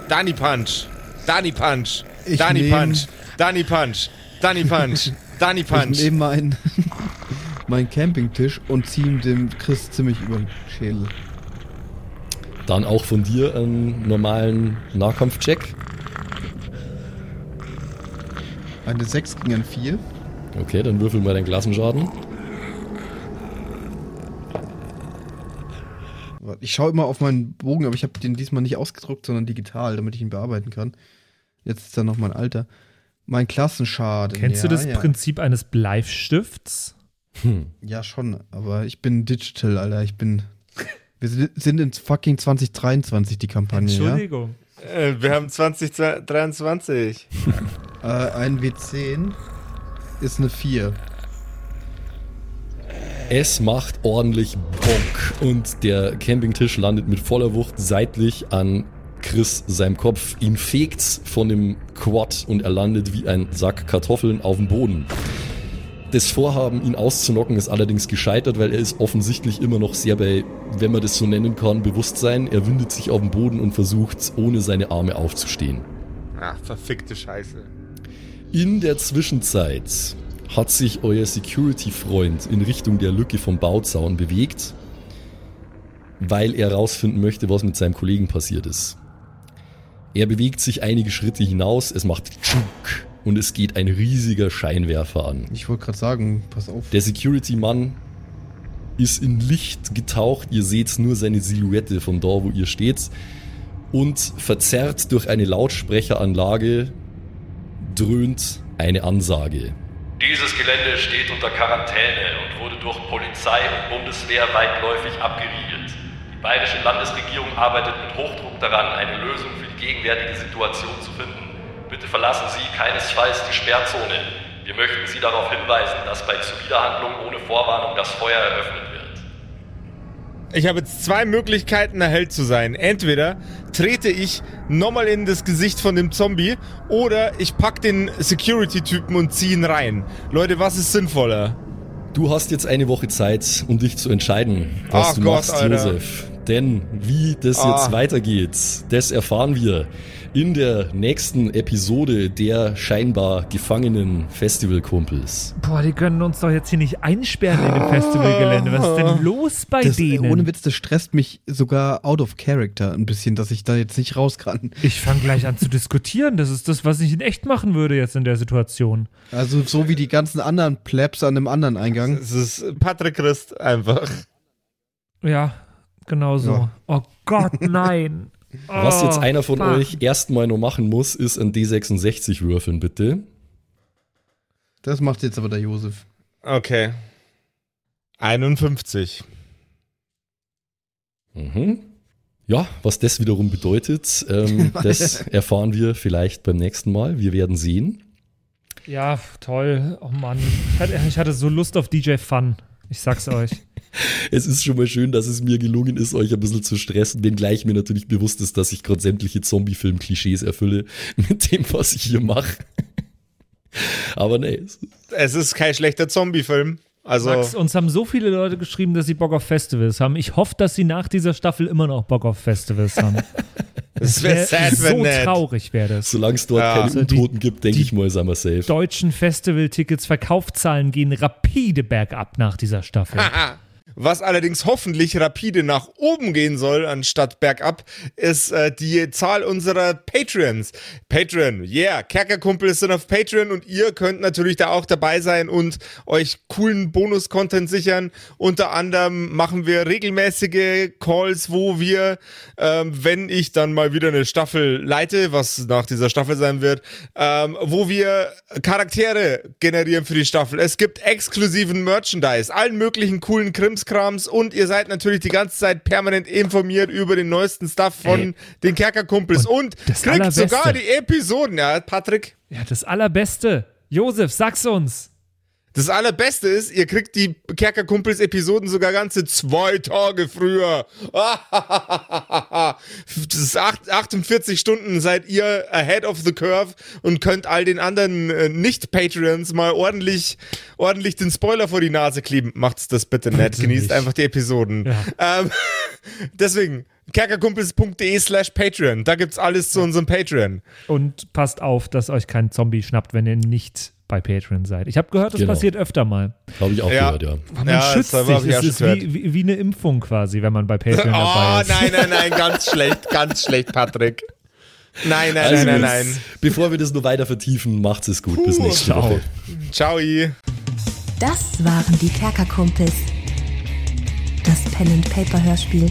Dani Punch. Dani Punch. Ich Dani nehm- Punch. Dani Punch. Dani Punch. Dani [LAUGHS] Ich Punch. nehme meinen [LAUGHS] mein Campingtisch und ziehe ihm dem Chris ziemlich über den Schädel. Dann auch von dir einen normalen Nahkampfcheck. Eine 6 gegen ein 4. Okay, dann würfel mal deinen Klassenschaden. Ich schaue immer auf meinen Bogen, aber ich habe den diesmal nicht ausgedruckt, sondern digital, damit ich ihn bearbeiten kann. Jetzt ist da noch mein Alter. Mein Klassenschaden. Kennst ja, du das ja. Prinzip eines Bleifstifts? Hm. Ja, schon, aber ich bin digital, Alter. Ich bin. Wir sind- in fucking 2023 die Kampagne, ja? Entschuldigung. Äh, wir haben 2023. Äh, ein W10 ist eine 4. Es macht ordentlich Bonk und der Campingtisch landet mit voller Wucht seitlich an Chris seinem Kopf. Ihn fegt's von dem Quad und er landet wie ein Sack Kartoffeln auf dem Boden. Das Vorhaben, ihn auszunocken, ist allerdings gescheitert, weil er ist offensichtlich immer noch sehr bei, wenn man das so nennen kann, Bewusstsein. Er windet sich auf den Boden und versucht, ohne seine Arme aufzustehen. Ach, verfickte Scheiße. In der Zwischenzeit hat sich euer Security-Freund in Richtung der Lücke vom Bauzaun bewegt, weil er herausfinden möchte, was mit seinem Kollegen passiert ist. Er bewegt sich einige Schritte hinaus, es macht Tschuk und es geht ein riesiger Scheinwerfer an. Ich wollte gerade sagen, pass auf. Der Security-Mann ist in Licht getaucht, ihr seht nur seine Silhouette von da, wo ihr steht und verzerrt durch eine Lautsprecheranlage dröhnt eine Ansage. Dieses Gelände steht unter Quarantäne und wurde durch Polizei und Bundeswehr weitläufig abgeriegelt. Die bayerische Landesregierung arbeitet mit Hochdruck daran, eine Lösung für die gegenwärtige Situation zu finden. Bitte verlassen Sie keinesfalls die Sperrzone. Wir möchten Sie darauf hinweisen, dass bei Zuwiderhandlung ohne Vorwarnung das Feuer eröffnet wird. Ich habe jetzt zwei Möglichkeiten, ein Held zu sein. Entweder trete ich nochmal in das Gesicht von dem Zombie oder ich pack den Security-Typen und ziehe ihn rein. Leute, was ist sinnvoller? Du hast jetzt eine Woche Zeit, um dich zu entscheiden, was Ach du Gott, machst, Alter. Josef. Denn wie das Ah. jetzt weitergeht, das erfahren wir in der nächsten Episode der scheinbar gefangenen Festivalkumpels. Boah, die können uns doch jetzt hier nicht einsperren in dem Festivalgelände. Was ist denn los bei Das, denen? ohne Witz, das stresst mich sogar out of character ein bisschen, dass ich da jetzt nicht raus kann. ich fange gleich an zu diskutieren. Das ist das, was ich in echt machen würde jetzt in der Situation. Also so wie die ganzen anderen Plebs an einem anderen Eingang. Es ist Patrick Christ einfach. Ja, genau so. Ja. Oh Gott, nein. Was Oh, jetzt einer von fuck. euch erstmal noch machen muss, ist ein D66 würfeln, bitte. Das macht jetzt aber der Josef. Okay. 51. Mhm. Ja, was das wiederum bedeutet, ähm, [LAUGHS] das erfahren wir vielleicht beim nächsten Mal. Wir werden sehen. Ja, toll. Oh Mann. Ich hatte, ich hatte so Lust auf DJ Fun. Ich sag's euch. Es ist schon mal schön, dass es mir gelungen ist, euch ein bisschen zu stressen, wenngleich mir natürlich bewusst ist, dass ich gerade sämtliche Zombie-Film-Klischees erfülle [LAUGHS] mit dem, was ich hier mache. Aber nee. Es ist kein schlechter Zombie-Film. Also Max, uns haben so viele Leute geschrieben, dass sie Bock auf Festivals haben. Ich hoffe, dass sie nach dieser Staffel immer noch Bock auf Festivals haben. [LAUGHS] es wäre sad, so wenn nicht. traurig wäre das. Solange es dort Ja. keine Also Untoten gibt, denke ich mal, sind wir safe. Deutschen Festivaltickets Verkaufszahlen gehen rapide bergab nach dieser Staffel. [LAUGHS] Was allerdings hoffentlich rapide nach oben gehen soll, anstatt bergab, ist äh, die Zahl unserer Patreons. Patreon, yeah, Kerkerkumpel sind auf Patreon und ihr könnt natürlich da auch dabei sein und euch coolen Bonus-Content sichern. Unter anderem machen wir regelmäßige Calls, wo wir, ähm, wenn ich dann mal wieder eine Staffel leite, was nach dieser Staffel sein wird, ähm, wo wir Charaktere generieren für die Staffel. Es gibt exklusiven Merchandise, allen möglichen coolen Krimskrams und ihr seid natürlich die ganze Zeit permanent informiert über den neuesten Stuff von Ey. den Kerkerkumpels und, das kriegt sogar die Episoden, ja, Patrick. Ja, das Allerbeste. Josef, sag's uns. Das Allerbeste ist, ihr kriegt die Kerkerkumpels-Episoden sogar ganze zwei Tage früher. [LAUGHS] Das ist acht- 48 Stunden seid ihr ahead of the curve und könnt all den anderen äh, Nicht-Patreons mal ordentlich, ordentlich den Spoiler vor die Nase kleben. Macht's das bitte. Bitte Genießt einfach die Episoden. Ähm, [LAUGHS] deswegen, kerkerkumpels.de slash Patreon. Da gibt's alles zu unserem Patreon. Und passt auf, dass euch kein Zombie schnappt, wenn ihr nicht bei Patreon seid. Ich habe gehört, das Genau. passiert öfter mal. Habe ich auch Ja. gehört, ja. Man Ja, schützt das sich. Es ist wie, wie, wie eine Impfung quasi, wenn man bei Patreon dabei Oh, ist. nein, nein, nein, [LAUGHS] ganz schlecht, ganz schlecht, Patrick. Nein, nein, Also, nein, nein, nein. Bevor wir das nur weiter vertiefen, macht's es gut. Bis nächste ciao. Woche. Ciao. Das waren die Kerkerkumpels. Das Pen and Paper Hörspiel.